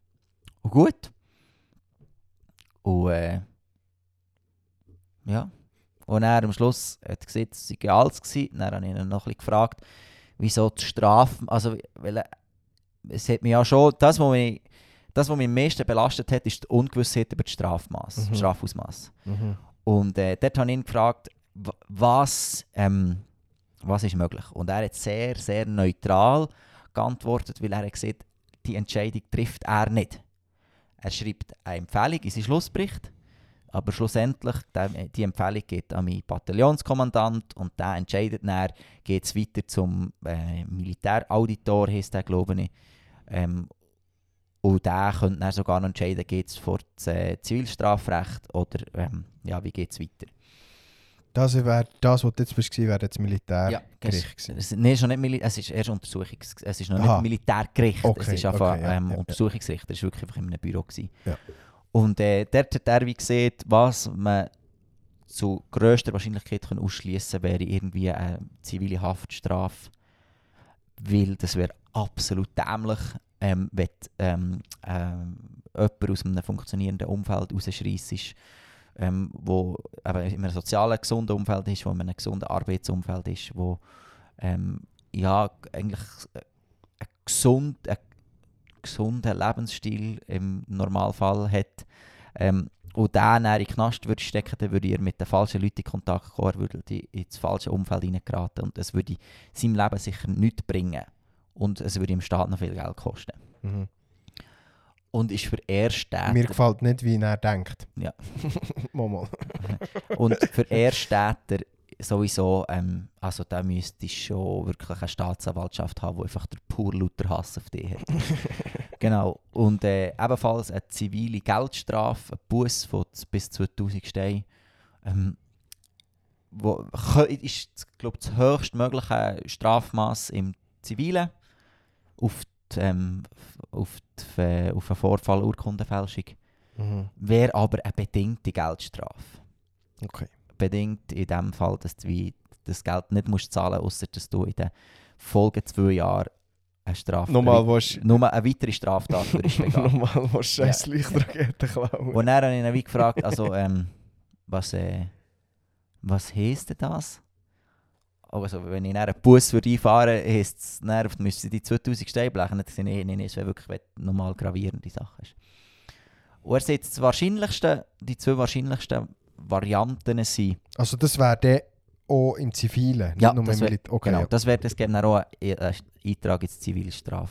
und gut. Und äh, ja. Und er am Schluss hat gesagt, es sei alles gewesen. Dann habe ich ihn noch ein gefragt, wieso die Strafe, also weil es hat mich ja schon, das, was mich, das, was mich am meisten belastet hat, ist die Ungewissheit über das Strafmaß, Mhm. Strafausmaß. Mhm. Und äh, dort habe ich ihn gefragt, was, ähm, was ist möglich. Und er hat sehr, sehr neutral geantwortet, weil er hat gesagt, die Entscheidung trifft er nicht. Er schreibt eine Empfehlung in seinen Schlussbericht, aber schlussendlich, der- die Empfehlung geht an meinen Bataillonskommandant und der entscheidet dann, geht es weiter zum äh, Militärauditor, heisst der, glaube ich. Ähm, und der könnte dann sogar noch entscheiden, geht es vor das äh, Zivilstrafrecht oder ähm, ja, wie geht es weiter. Das wäre das, was du jetzt bist, wäre Ja, Militärgericht es, gewesen. es, nee, es ist nicht es erst Untersuchungs es ist noch Aha. nicht Militärgericht, es Okay, ist einfach okay, ja, ähm, ja, ja. Untersuchungsrichter, es war wirklich einfach in einem Büro. Gewesen. Ja. Und äh, dort hat er wie gesehen, was man zu grösster Wahrscheinlichkeit kann ausschließen wäre irgendwie eine zivile Haftstrafe, weil das wäre absolut dämlich, ähm, wenn ähm, ähm, jemand aus einem funktionierenden Umfeld rausschreissest, ähm, wo eben in einem sozialen, gesunden Umfeld ist, wo in einem gesunden Arbeitsumfeld ist, wo ähm, ja, eigentlich äh, ein, gesund, ein gesunden Lebensstil im Normalfall hat. Ähm, und den in den Knast würde stecken, dann würde er mit den falschen Leuten in Kontakt kommen, er würde die- ins falsche Umfeld hineingeraten und es würde seinem Leben sicher nichts bringen und es würde im Staat noch viel Geld kosten. Mhm. Und ist für Ersttäter... Mir gefällt nicht, wie er denkt. Ja. mal. Und für Ersttäter sowieso, ähm, also da müsste ich schon wirklich eine Staatsanwaltschaft haben, die einfach der pur lauter Hass auf dich hat. genau. Und äh, ebenfalls eine zivile Geldstrafe, ein Bus von bis 2000 Steinen. Ähm, wo, ist, glaube das höchstmögliche Strafmaß im Zivilen auf, die, ähm, auf, die, äh, auf einen Vorfall Urkundenfälschung. Mhm. Wäre aber eine bedingte Geldstrafe Okay. Bedingt in dem Fall, dass du das Geld nicht musst zahlen musst, außer dass du in den folgenden zwei Jahren eine Strafe Nochmal, willst nur eine weitere Straftat würdest begehen. Nochmal, willst du scheiß Lichtraketen klauen? Und dann habe ich ihn wie gefragt, also, ähm, was, äh, was heisst denn das? Also, wenn ich einen Bus würde einfahren würde, heisst es, dann müsste die 2000 Steine blechen. Das nee, nee, es wäre wirklich normal gravierende Sache ist. Und er sagt, das Wahrscheinlichste, die zwei wahrscheinlichsten Varianten sind, Also das wäre der auch im Zivilen, nicht Ja, nur das im Militär. Okay, Genau, ja. das wäre das dann auch einen einen Eintrag ins Zivilstraf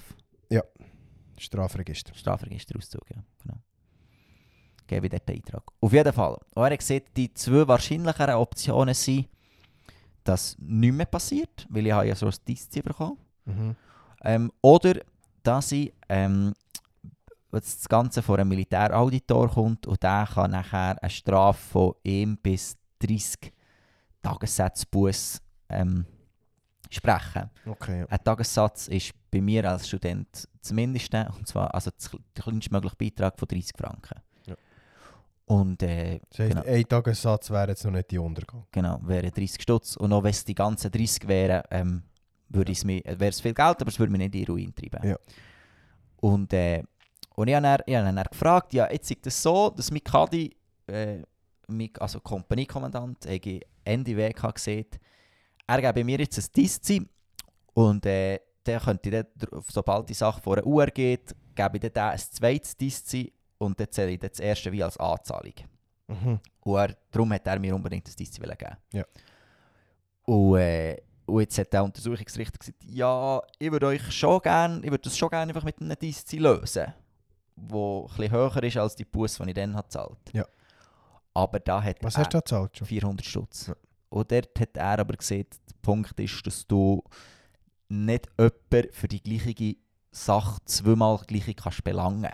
Strafregister. Strafregisterauszug. Ja, genau. Gebe ich dort den Eintrag. Auf jeden Fall. Er hat gesagt, die zwei wahrscheinlicheren Optionen sind, dass nichts mehr passiert, weil ich habe ja so ein Disziplin bekommen Mhm. ähm, Oder dass ich ähm, dass das Ganze vor einem Militärauditor kommt und der kann nachher eine Strafe von 1 bis 30 Tagessätze Buß ähm, sprechen. Okay, ja. Ein Tagessatz ist bei mir als Student das Mindeste, und zwar also der kleinstmögliche Beitrag von 30 Franken. Ja. Und äh, Das heisst, Genau. ein Tagessatz wäre jetzt noch nicht die Untergang. genau, wäre 30 Stutz. Und auch wenn es die ganzen 30 wären, ähm, würde es mir- äh, wäre es viel Geld, aber es würde mich nicht in die Ruin treiben. Ja. Und, äh, und ich habe dann, ich habe dann gefragt, ja, jetzt ist es so, dass mein Kadi, äh, mein, also Kompaniekommandant, Ende Weg hat gesehen, er gebe mir jetzt ein Diszi und äh, dann könnte ich dann, sobald die Sache vor einer Uhr geht, gebe ich dann ein zweites Diszi und dann zähle ich das erste wie als Anzahlung. Mhm. Und er, darum hat er mir unbedingt das Diszi geben. Ja. Und, äh, und jetzt hat der Untersuchungsrichter gesagt, ja, ich würde euch schon gerne, ich würde das schon gerne einfach mit einem Diszi lösen, wo ein bisschen höher ist als die Bus, die ich dann habe gezahlt. Ja. Aber da hat Was er hast du da gezahlt schon? 400 Stutz. Ja. Und dort hat er aber gesehen, der Punkt ist, dass du nicht jemanden für die gleiche Sache zweimal gleiche kannst belangen.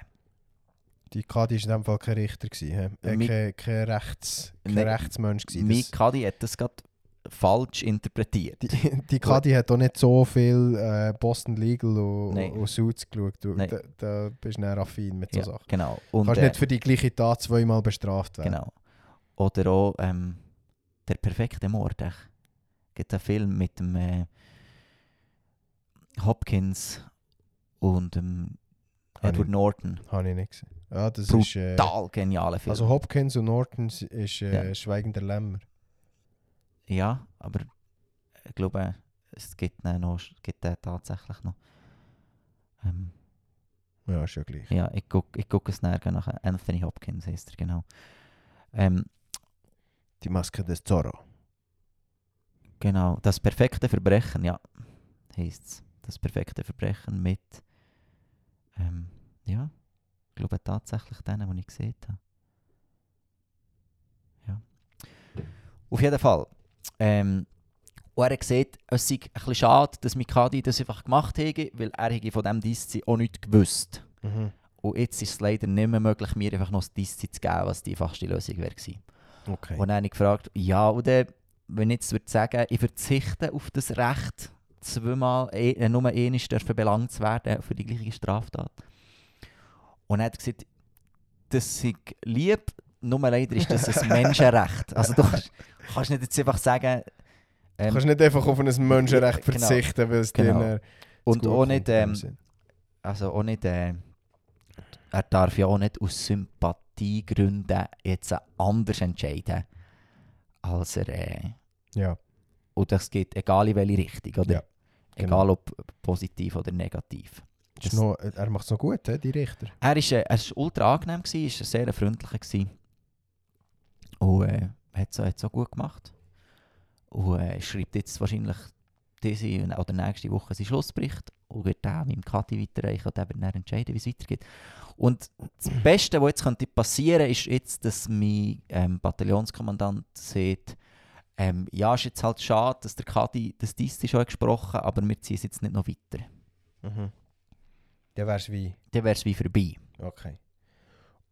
Die Kadi war in dem Fall kein Richter, gewesen, äh, kein, kein, Rechts, kein Rechtsmensch. Gewesen. Mein Kadi hat das gerade falsch interpretiert. Die, die Kadi hat auch nicht so viel äh, Boston Legal und, Nein. und Suits geschaut. Du, da, da bist du näher affin mit so ja, Sachen. genau. Du Und, kannst äh, nicht für die gleiche Tat zweimal bestraft werden. Genau. Oder auch ähm, Der perfekte Mord. Es gibt einen Film mit dem äh, Hopkins und dem Edward Norton. Habe ich nicht gesehen. Ja, das Brutal ist... Äh, Total genialer Film. also Hopkins und Norton ist äh, Ja. Schweigender Lämmer. Ja, aber ich glaube, es gibt ihn, noch, gibt den tatsächlich noch. Ähm, Ja, ist ja gleich. ja, ich gucke ich guck es nachher nach. Anthony Hopkins heißt er, genau. Ähm, Die Maske des Zorro. Genau, das perfekte Verbrechen, ja, heisst es. Das perfekte Verbrechen mit, ähm, ja, ich glaube tatsächlich denen, die ich gesehen habe. Ja. Auf jeden Fall. Ähm, und er hat gesagt, es sei ein bisschen schade, dass Mikadi das einfach gemacht hätte, weil er hätte von diesem Diszi auch nichts gewusst. Mhm. Und jetzt ist es leider nicht mehr möglich, mir einfach noch das Diszi zu geben, was die einfachste Lösung wäre. Okay. Und dann habe ich gefragt, ja, oder wenn ich jetzt würde sagen, ich verzichte auf das Recht, zweimal, eh, nur einmal dürfen belangt zu werden für die gleiche Straftat. Und er hat gesagt, das ist lieb, nur leider ist das ein Menschenrecht. Also du kannst nicht jetzt einfach sagen, Du ähm, kannst nicht einfach auf ein Menschenrecht Genau. verzichten, weil es Genau. dir und auch nicht, ähm, also auch nicht, äh, er darf ja auch nicht aus Sympathiegründen jetzt anders entscheiden, als er... Äh, Ja, Und das geht egal in welche Richtung, oder? Ja, genau. Egal ob positiv oder negativ. das noch, er macht es noch gut, he, die Richter. Er ist, äh, er ist ultra angenehm, gewesen, ist sehr freundlicher. Gewesen. Und äh, hat es hat so gut gemacht. Und äh, schreibt jetzt wahrscheinlich diese oder nächste Woche seinen Schlussbericht und wird den meinem Kathi weiterreichen und wird dann entscheiden, wie es weitergeht. Und das Beste, was jetzt könnte passieren ist jetzt, dass mein ähm, Bataillonskommandant sagt, ähm, ja, ist jetzt halt schade, dass der Kadi das Disti schon hat gesprochen aber wir ziehen es jetzt nicht noch weiter. Mhm. Dann wäre es wie... Dann wäre es wie vorbei. Okay.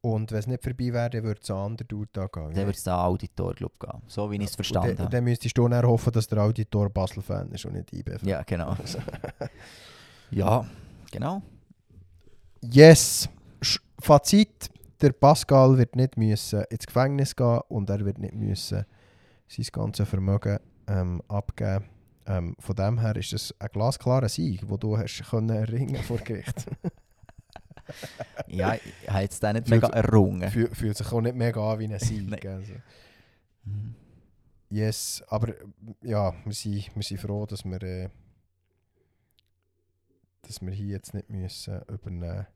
Und wenn es nicht vorbei wäre, dann würde es an anderen Dude angehen. Dann wird es den Auditor, glaube ich, gehen. So wie ich es verstanden habe. dann müsstest du dann hoffen, dass der Auditor Basel-Fan ist und nicht IB-Fan. Ja, genau. ja, genau. Yes! Sch- Fazit: Der Pascal wird nicht müssen ins Gefängnis gehen und er wird nicht müssen sein ganzes Vermögen ähm, abgeben. Ähm, von dem her ist es ein glasklarer Sieg, wo du hast können erringen vor Gericht. Ja, ich habe jetzt den nicht Fühlt- mega errungen. Fühlt, fühlt sich auch nicht mega an wie ein Sieg. Also. Mhm. Yes, aber ja, wir sind, wir sind froh, dass wir, äh, dass wir hier jetzt nicht müssen über eine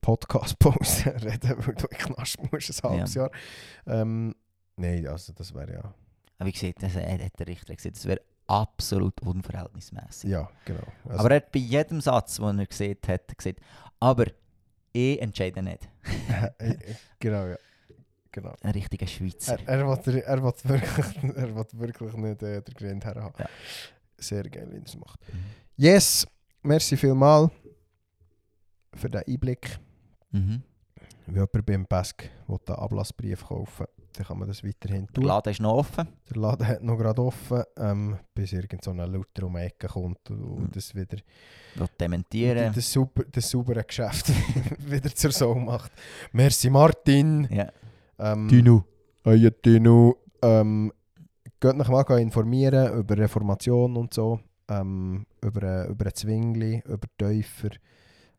Podcast-Pause reden, weil du in Knast musst, ein halbes Jahr. Ähm, Nein, also das wäre ja... Aber wie gesagt, das hat der Richter gesagt, das wäre absolut unverhältnismäßig. Ja, genau. Also, aber er hat bei jedem Satz, den er gesehen hat, gesagt, aber ich entscheide nicht. genau, ja. Genau. Ein richtiger Schweizer. Er, er, will, er, will wirklich, er will wirklich nicht äh, den Grind herhaben. Ja. Sehr geil, wie er es macht. Mhm. Yes, merci vielmal für den Einblick. Mhm. Wenn jemand beim Pesk will einen Ablassbrief kaufen dann kann man das weiterhin Der tun. Laden ist noch offen. Der Laden hat noch gerade offen, ähm, bis irgend so ein Luther um die Ecke kommt und, Mhm. und das wieder Will dementieren. das, super, das saubere Geschäft wieder zur Sau macht. Merci Martin. Ja. Ähm, Dino. Euer Dino. Ähm, geht noch mal informieren über Reformation und so. Ähm, über, über Zwingli, über Täufer.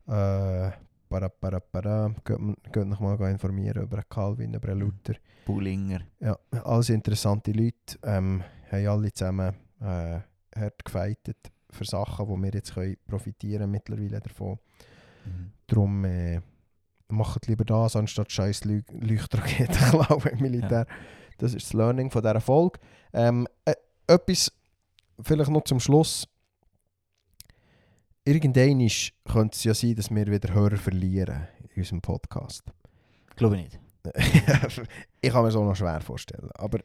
Äh, para, para, para. Geht, geht noch mal informieren über Calvin, über Luther. Bullinger. Ja, alles interessante Leute. Ähm, haben alle zusammen äh, hart gefeitet für Sachen, wo wir jetzt können profitieren mittlerweile davon. Mhm. Darum äh, macht lieber das, anstatt scheiß Leu Leuchtraketen klauen im Militär. Das ist das Learning von dieser Folge. Ähm, äh, etwas vielleicht noch zum Schluss. Irgendwann ist- könnte es ja sein, dass wir wieder Hörer verlieren in unserem Podcast. Glaube ich nicht. ich kann mir das auch noch schwer vorstellen. Aber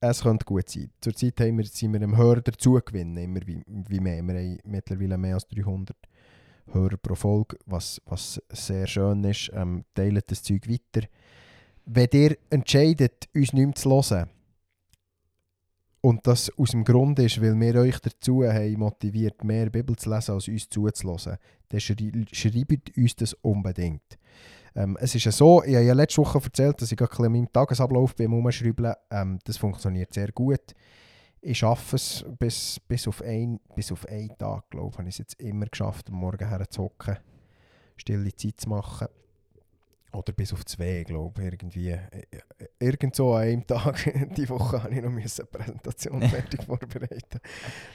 es könnte gut sein. Zurzeit haben wir, sind wir im Hörer dazu gewinnen, immer wie, wie mehr. Wir haben mittlerweile mehr als 300 Hörer pro Folge, was, was sehr schön ist. Ähm, teilt das Zeug weiter. Wenn ihr entscheidet, uns nicht mehr zu hören, Und das aus dem Grund ist, weil wir euch dazu haben motiviert, mehr Bibel zu lesen, als uns zuzulassen. Dann schrei schreibt uns das unbedingt. Ähm, es ist ja so, ich habe ja letzte Woche erzählt, dass ich gerade an meinem Tagesablauf beim Umschreiben, ähm, das funktioniert sehr gut. Ich schaffe es bis, bis, auf ein, bis auf einen Tag, glaube ich, habe ich es jetzt immer geschafft, am Morgen herzuhocken, stille Zeit zu machen. Oder bis auf zwei, glaube ich, irgendwie. Irgend so an einem Tag, die Woche, habe ich noch eine Präsentation fertig vorbereiten.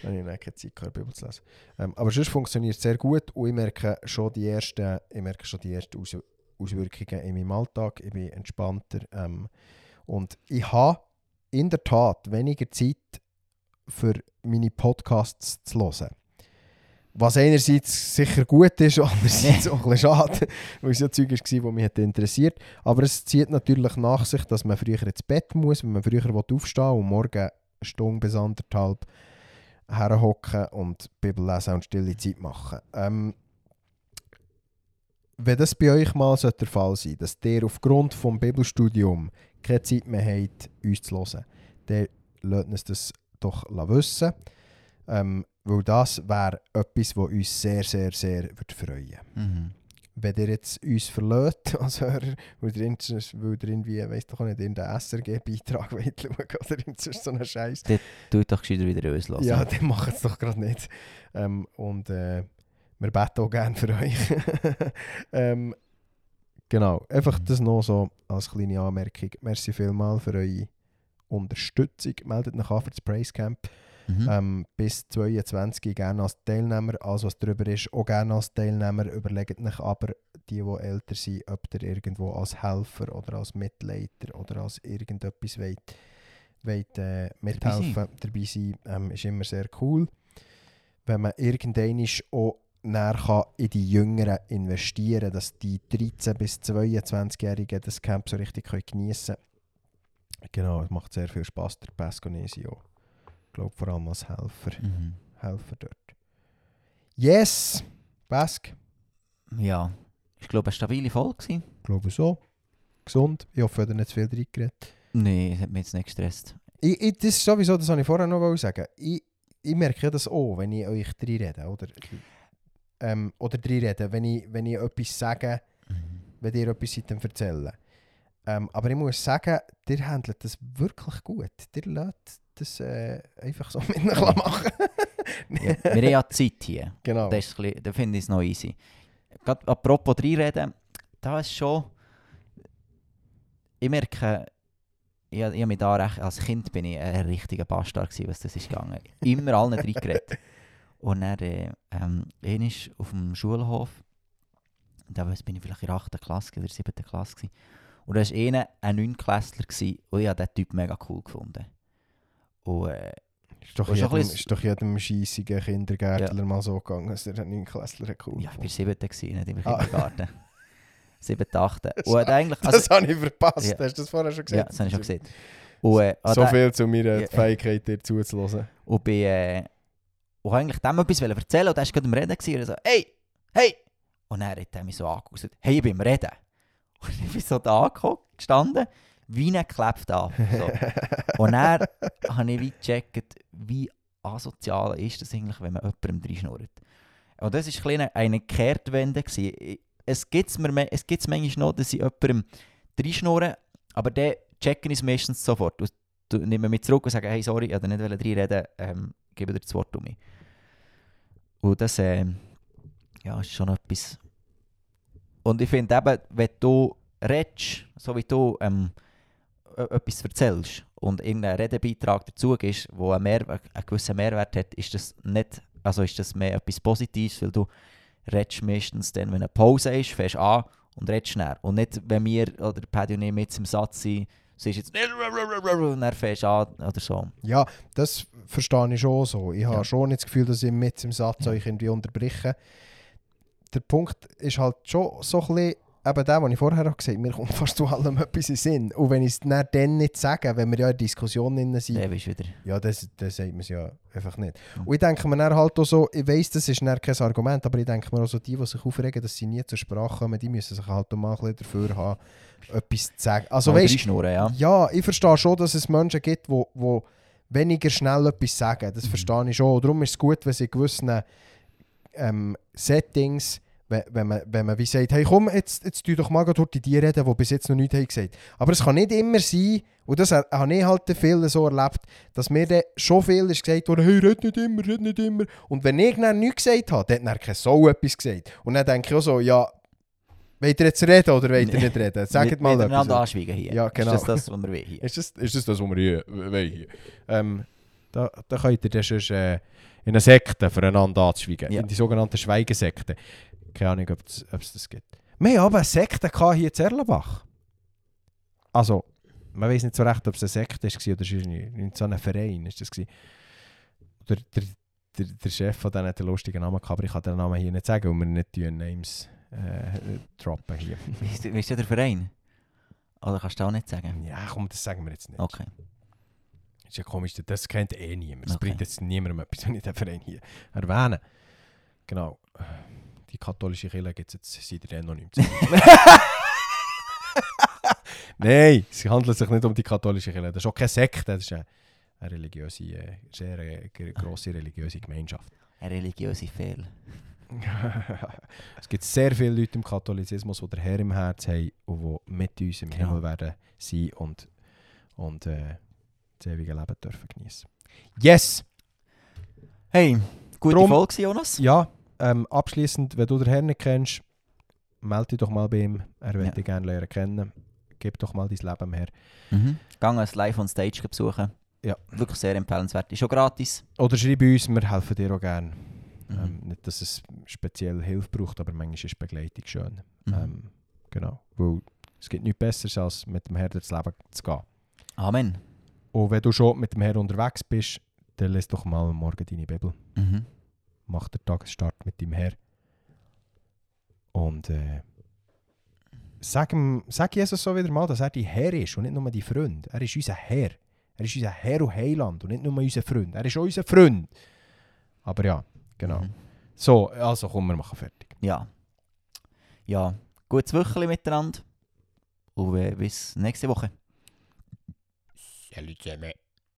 Dann habe ich dann keine Zeit gehabt, Bibel zu lesen. Ähm, aber sonst funktioniert es sehr gut und ich merke schon die ersten, ich merke schon die ersten Aus Auswirkungen in meinem Alltag. Ich bin entspannter. Ähm, und ich habe in der Tat weniger Zeit für meine Podcasts zu hören. Was einerseits sicher gut ist, andererseits auch ein bisschen schade, weil es ja Zeug war, das mich interessiert. Aber es zieht natürlich nach sich, dass man früher ins Bett muss, wenn man früher aufstehen will und morgen eine Stunde bis anderthalb herhocken und Bibel lesen und stille Zeit machen. Ähm, wenn das bei euch mal der Fall sein dass ihr aufgrund des Bibelstudiums keine Zeit mehr habt, uns zu hören, dann lasst uns das doch wissen. Ähm, weil das wäre etwas, was uns sehr, sehr, sehr würde freuen Mhm. Wenn ihr jetzt uns verlässt als Hörer, weil ihr, weil ihr irgendwie, weiss doch nicht, in den SRG-Beitrag schauen oder sonst so einen Scheiß. Tut doch gescheiter wieder uns hören. Ja, dann macht es doch gerade nicht. Ähm, und äh, wir beten auch gerne für euch. ähm, genau, einfach das noch so als kleine Anmerkung. Merci vielmals für eure Unterstützung. Meldet euch an für das Praise Camp. Mhm. Ähm, bis 22 gerne als Teilnehmer. Alles, was drüber ist, auch gerne als Teilnehmer. Überlegt euch aber, die, die älter sind, ob ihr irgendwo als Helfer oder als Mitleiter oder als irgendetwas wollt, wollt, äh, mithelfen, dabei sein, ähm, ist immer sehr cool. Wenn man irgendwann auch näher kann in die Jüngeren investieren kann, dass die 13- bis 22-Jährigen das Camp so richtig geniessen können. Genau, es macht sehr viel Spass, der Pesconesio. Ich glaube vor allem als Helfer. Mhm. Helfer dort. Yes! Pesk. Ja, ich glaube, eine stabile Folge. Ich glaube so. Gesund. Ich hoffe, ihr habt nicht zu viel drin geredet. Nein, das hat mich jetzt nicht gestresst. Ich, ich, das ist sowieso, das wollte ich vorher noch sagen. Ich, ich merke das auch, wenn ich euch drin rede. Oder, ähm, oder drin rede, wenn ich, wenn ich etwas sage, Mhm. wenn ihr etwas seid am erzählen. Ähm, aber ich muss sagen, ihr handelt das wirklich gut. Ihr lasst das äh, einfach so mit euch machen. Ja, wir haben ja Zeit hier. genau. Das, ist bisschen- das finde ich es noch easy. Gerade apropos reinreden, da ist schon. Ich merke, ich, ich mich da recht, als Kind bin ich ein richtiger Bastard gewesen, was das ist gegangen. Immer allen reingeredet. Und dann, äh, ähm, auf dem Schulhof, da bin ich vielleicht in der 8. Klasse oder 7. Klasse gewesen. Und da war einer, ein 9 Klässler gewesen, und ich habe diesen Typ mega cool gefunden. Und äh, Ist doch Das jedem, bisschen- ist doch jedem scheissigen Kindergärtler mal so gegangen, dass der einen Klässler cool ja, ich war fand. 7. gewesen, nicht im Ah. Kindergarten. 7. 8. Und hat eigentlich, Das also, habe ich verpasst. Ja. Hast du das vorher schon gesehen? ja, das habe ich schon gesehen. Und, äh, So hat er- viel zu meiner Ja. Fähigkeit, dir zuzuhören. Und bin, äh, und eigentlich dem etwas erzählen und er war gerade am Reden gewesen, und er so, hey, hey! Und dann hat er mich so angeguckt und gesagt, hey, ich bin am Reden. Und ich bin so da gestanden, wie ein geklebt ab. So. Und dann habe ich wie gecheckt, wie asozial ist das eigentlich, wenn man jemandem reinschnurrt. Und das war ein bisschen eine Kehrtwende. gewesen. Es gibt es manchmal noch, dass ich jemandem reinschnurre, aber dann checken es meistens sofort. Und du- nehmen mich zurück und sagen, hey, sorry, ich wollte nicht reinreden, ähm, gebe dir das Wort um mich. Und das ähm, ja, ist schon etwas. Und ich finde eben, wenn du redest, so wie du ähm, etwas erzählst und irgendein Redebeitrag dazu gibst, wo einen, Mehr einen gewissen Mehrwert hat, ist das nicht, also ist das mehr etwas Positives, weil du redest meistens dann, wenn eine Pause ist, fährst an und redest schnell. Und nicht, wenn wir oder Paddy und ich mit im Satz sind, siehst jetzt nicht und dann fährst du an oder so. Ja, das verstehe ich schon so. Ich habe Ja. schon nicht das Gefühl, dass ich mit im Satz Ja. euch irgendwie unterbreche. Der Punkt ist halt schon so ein bisschen, eben der, den ich vorher auch gesagt habe, mir kommt fast zu allem etwas in Sinn. Und wenn ich es dann, dann nicht sage, wenn wir ja in der Diskussion drin sind, Dann bist wieder. ja, das, das sagt man es ja einfach nicht. Mhm. Und ich denke mir dann halt auch so, ich weiss, das ist dann kein Argument, aber ich denke mir auch so, die, die sich aufregen, dass sie nie zur Sprache kommen, die müssen sich halt auch mal ein bisschen dafür haben, etwas zu sagen. Also Mal weißt ja. ja, ich verstehe schon, dass es Menschen gibt, wo, wo weniger schnell etwas sagen. Das Mhm. verstehe ich schon. Darum ist es gut, wenn sie in gewissen ähm, Settings, wenn, man, wenn man wie sagt, hey komm, jetzt, jetzt tu doch mal durch die reden, die bis jetzt noch nichts haben gesagt Aber es kann nicht immer sein, und das ha- habe ich halt viel so erlebt, dass mir dann schon viel ist gesagt wurde, hey, red nicht immer, red nicht immer. Und wenn ich dann nichts gesagt habe, dann hat kein so etwas gesagt. Und dann denke ich auch so, ja, wollt ihr jetzt reden oder wollt ihr nicht reden? Sagt mal miteinander etwas. anschweigen hier. Ja, genau. Ist das das, was wir hier? Ist das, ist das das, was wir hier wollen? Ähm, da, da könnt ihr dann sonst, äh, in eine Sekte füreinander anzuschweigen. Ja. In die sogenannten Schweigesekte. Keine Ahnung, ob es das gibt. Wir haben aber eine Sekte hier in Zerlenbach. Also, man weiß nicht so recht, ob es eine Sekte war oder nicht. So ein Verein ist das gewesen. Der, der, der, der Chef von denen hat einen lustigen Namen gehabt, aber ich kann den Namen hier nicht sagen, weil wir nicht die Names äh, droppen hier. Wie ist, wie ist der Verein? Oder kannst du auch nicht sagen? Ja, komm, das sagen wir jetzt nicht. Okay. ist ja komisch, das kennt eh niemand. Das Okay. bringt jetzt niemandem etwas, wenn ich den Verein hier erwähne. Genau. Die katholische Kirche gibt es jetzt seit dann noch nicht. Nein, es handelt sich nicht um die katholische Kirche. Das ist auch keine Sekte, das ist eine, eine religiöse, äh, sehr äh, grosse religiöse Gemeinschaft. Ein religiöser Fehl. es gibt sehr viele Leute im Katholizismus, die den Herr im Herz haben und die mit uns im Genau. Himmel werden sein und, und äh, das ewige Leben dürfen genießen. Yes! Hey, gute Drum- Folge, Jonas. Ja, ähm, abschließend, wenn du den Herrn nicht kennst, melde dich doch mal bei ihm. Er Ja. dich gerne lernen kennen. Gib doch mal dein Leben her. Mhm. Gang es live on stage besuchen. Ja. Wirklich sehr empfehlenswert. Ist schon gratis. Oder schreib uns, wir helfen dir auch gerne. Mhm. Ähm, nicht, dass es speziell Hilfe braucht, aber manchmal ist Begleitung schön. Mhm. Ähm, genau. Weil es gibt nichts Besseres, als mit dem Herrn durchs Leben zu gehen. Amen. Und wenn du schon mit dem Herrn unterwegs bist, dann lest doch mal am morgen deine Bibel. Mhm. Mach den Tagesstart mit dem Herr. Und äh, sag, ihm, sag Jesus so wieder mal, dass er dein Herr ist und nicht nur dein Freund. Er ist unser Herr. Er ist unser Herr und Heiland und nicht nur unser Freund. Er ist auch unser Freund. Aber ja, genau. Mhm. So, also komm, wir machen fertig. Ja. Ja. Gutes Wochenende miteinander. Und äh, bis nächste Woche. Salut zusammen.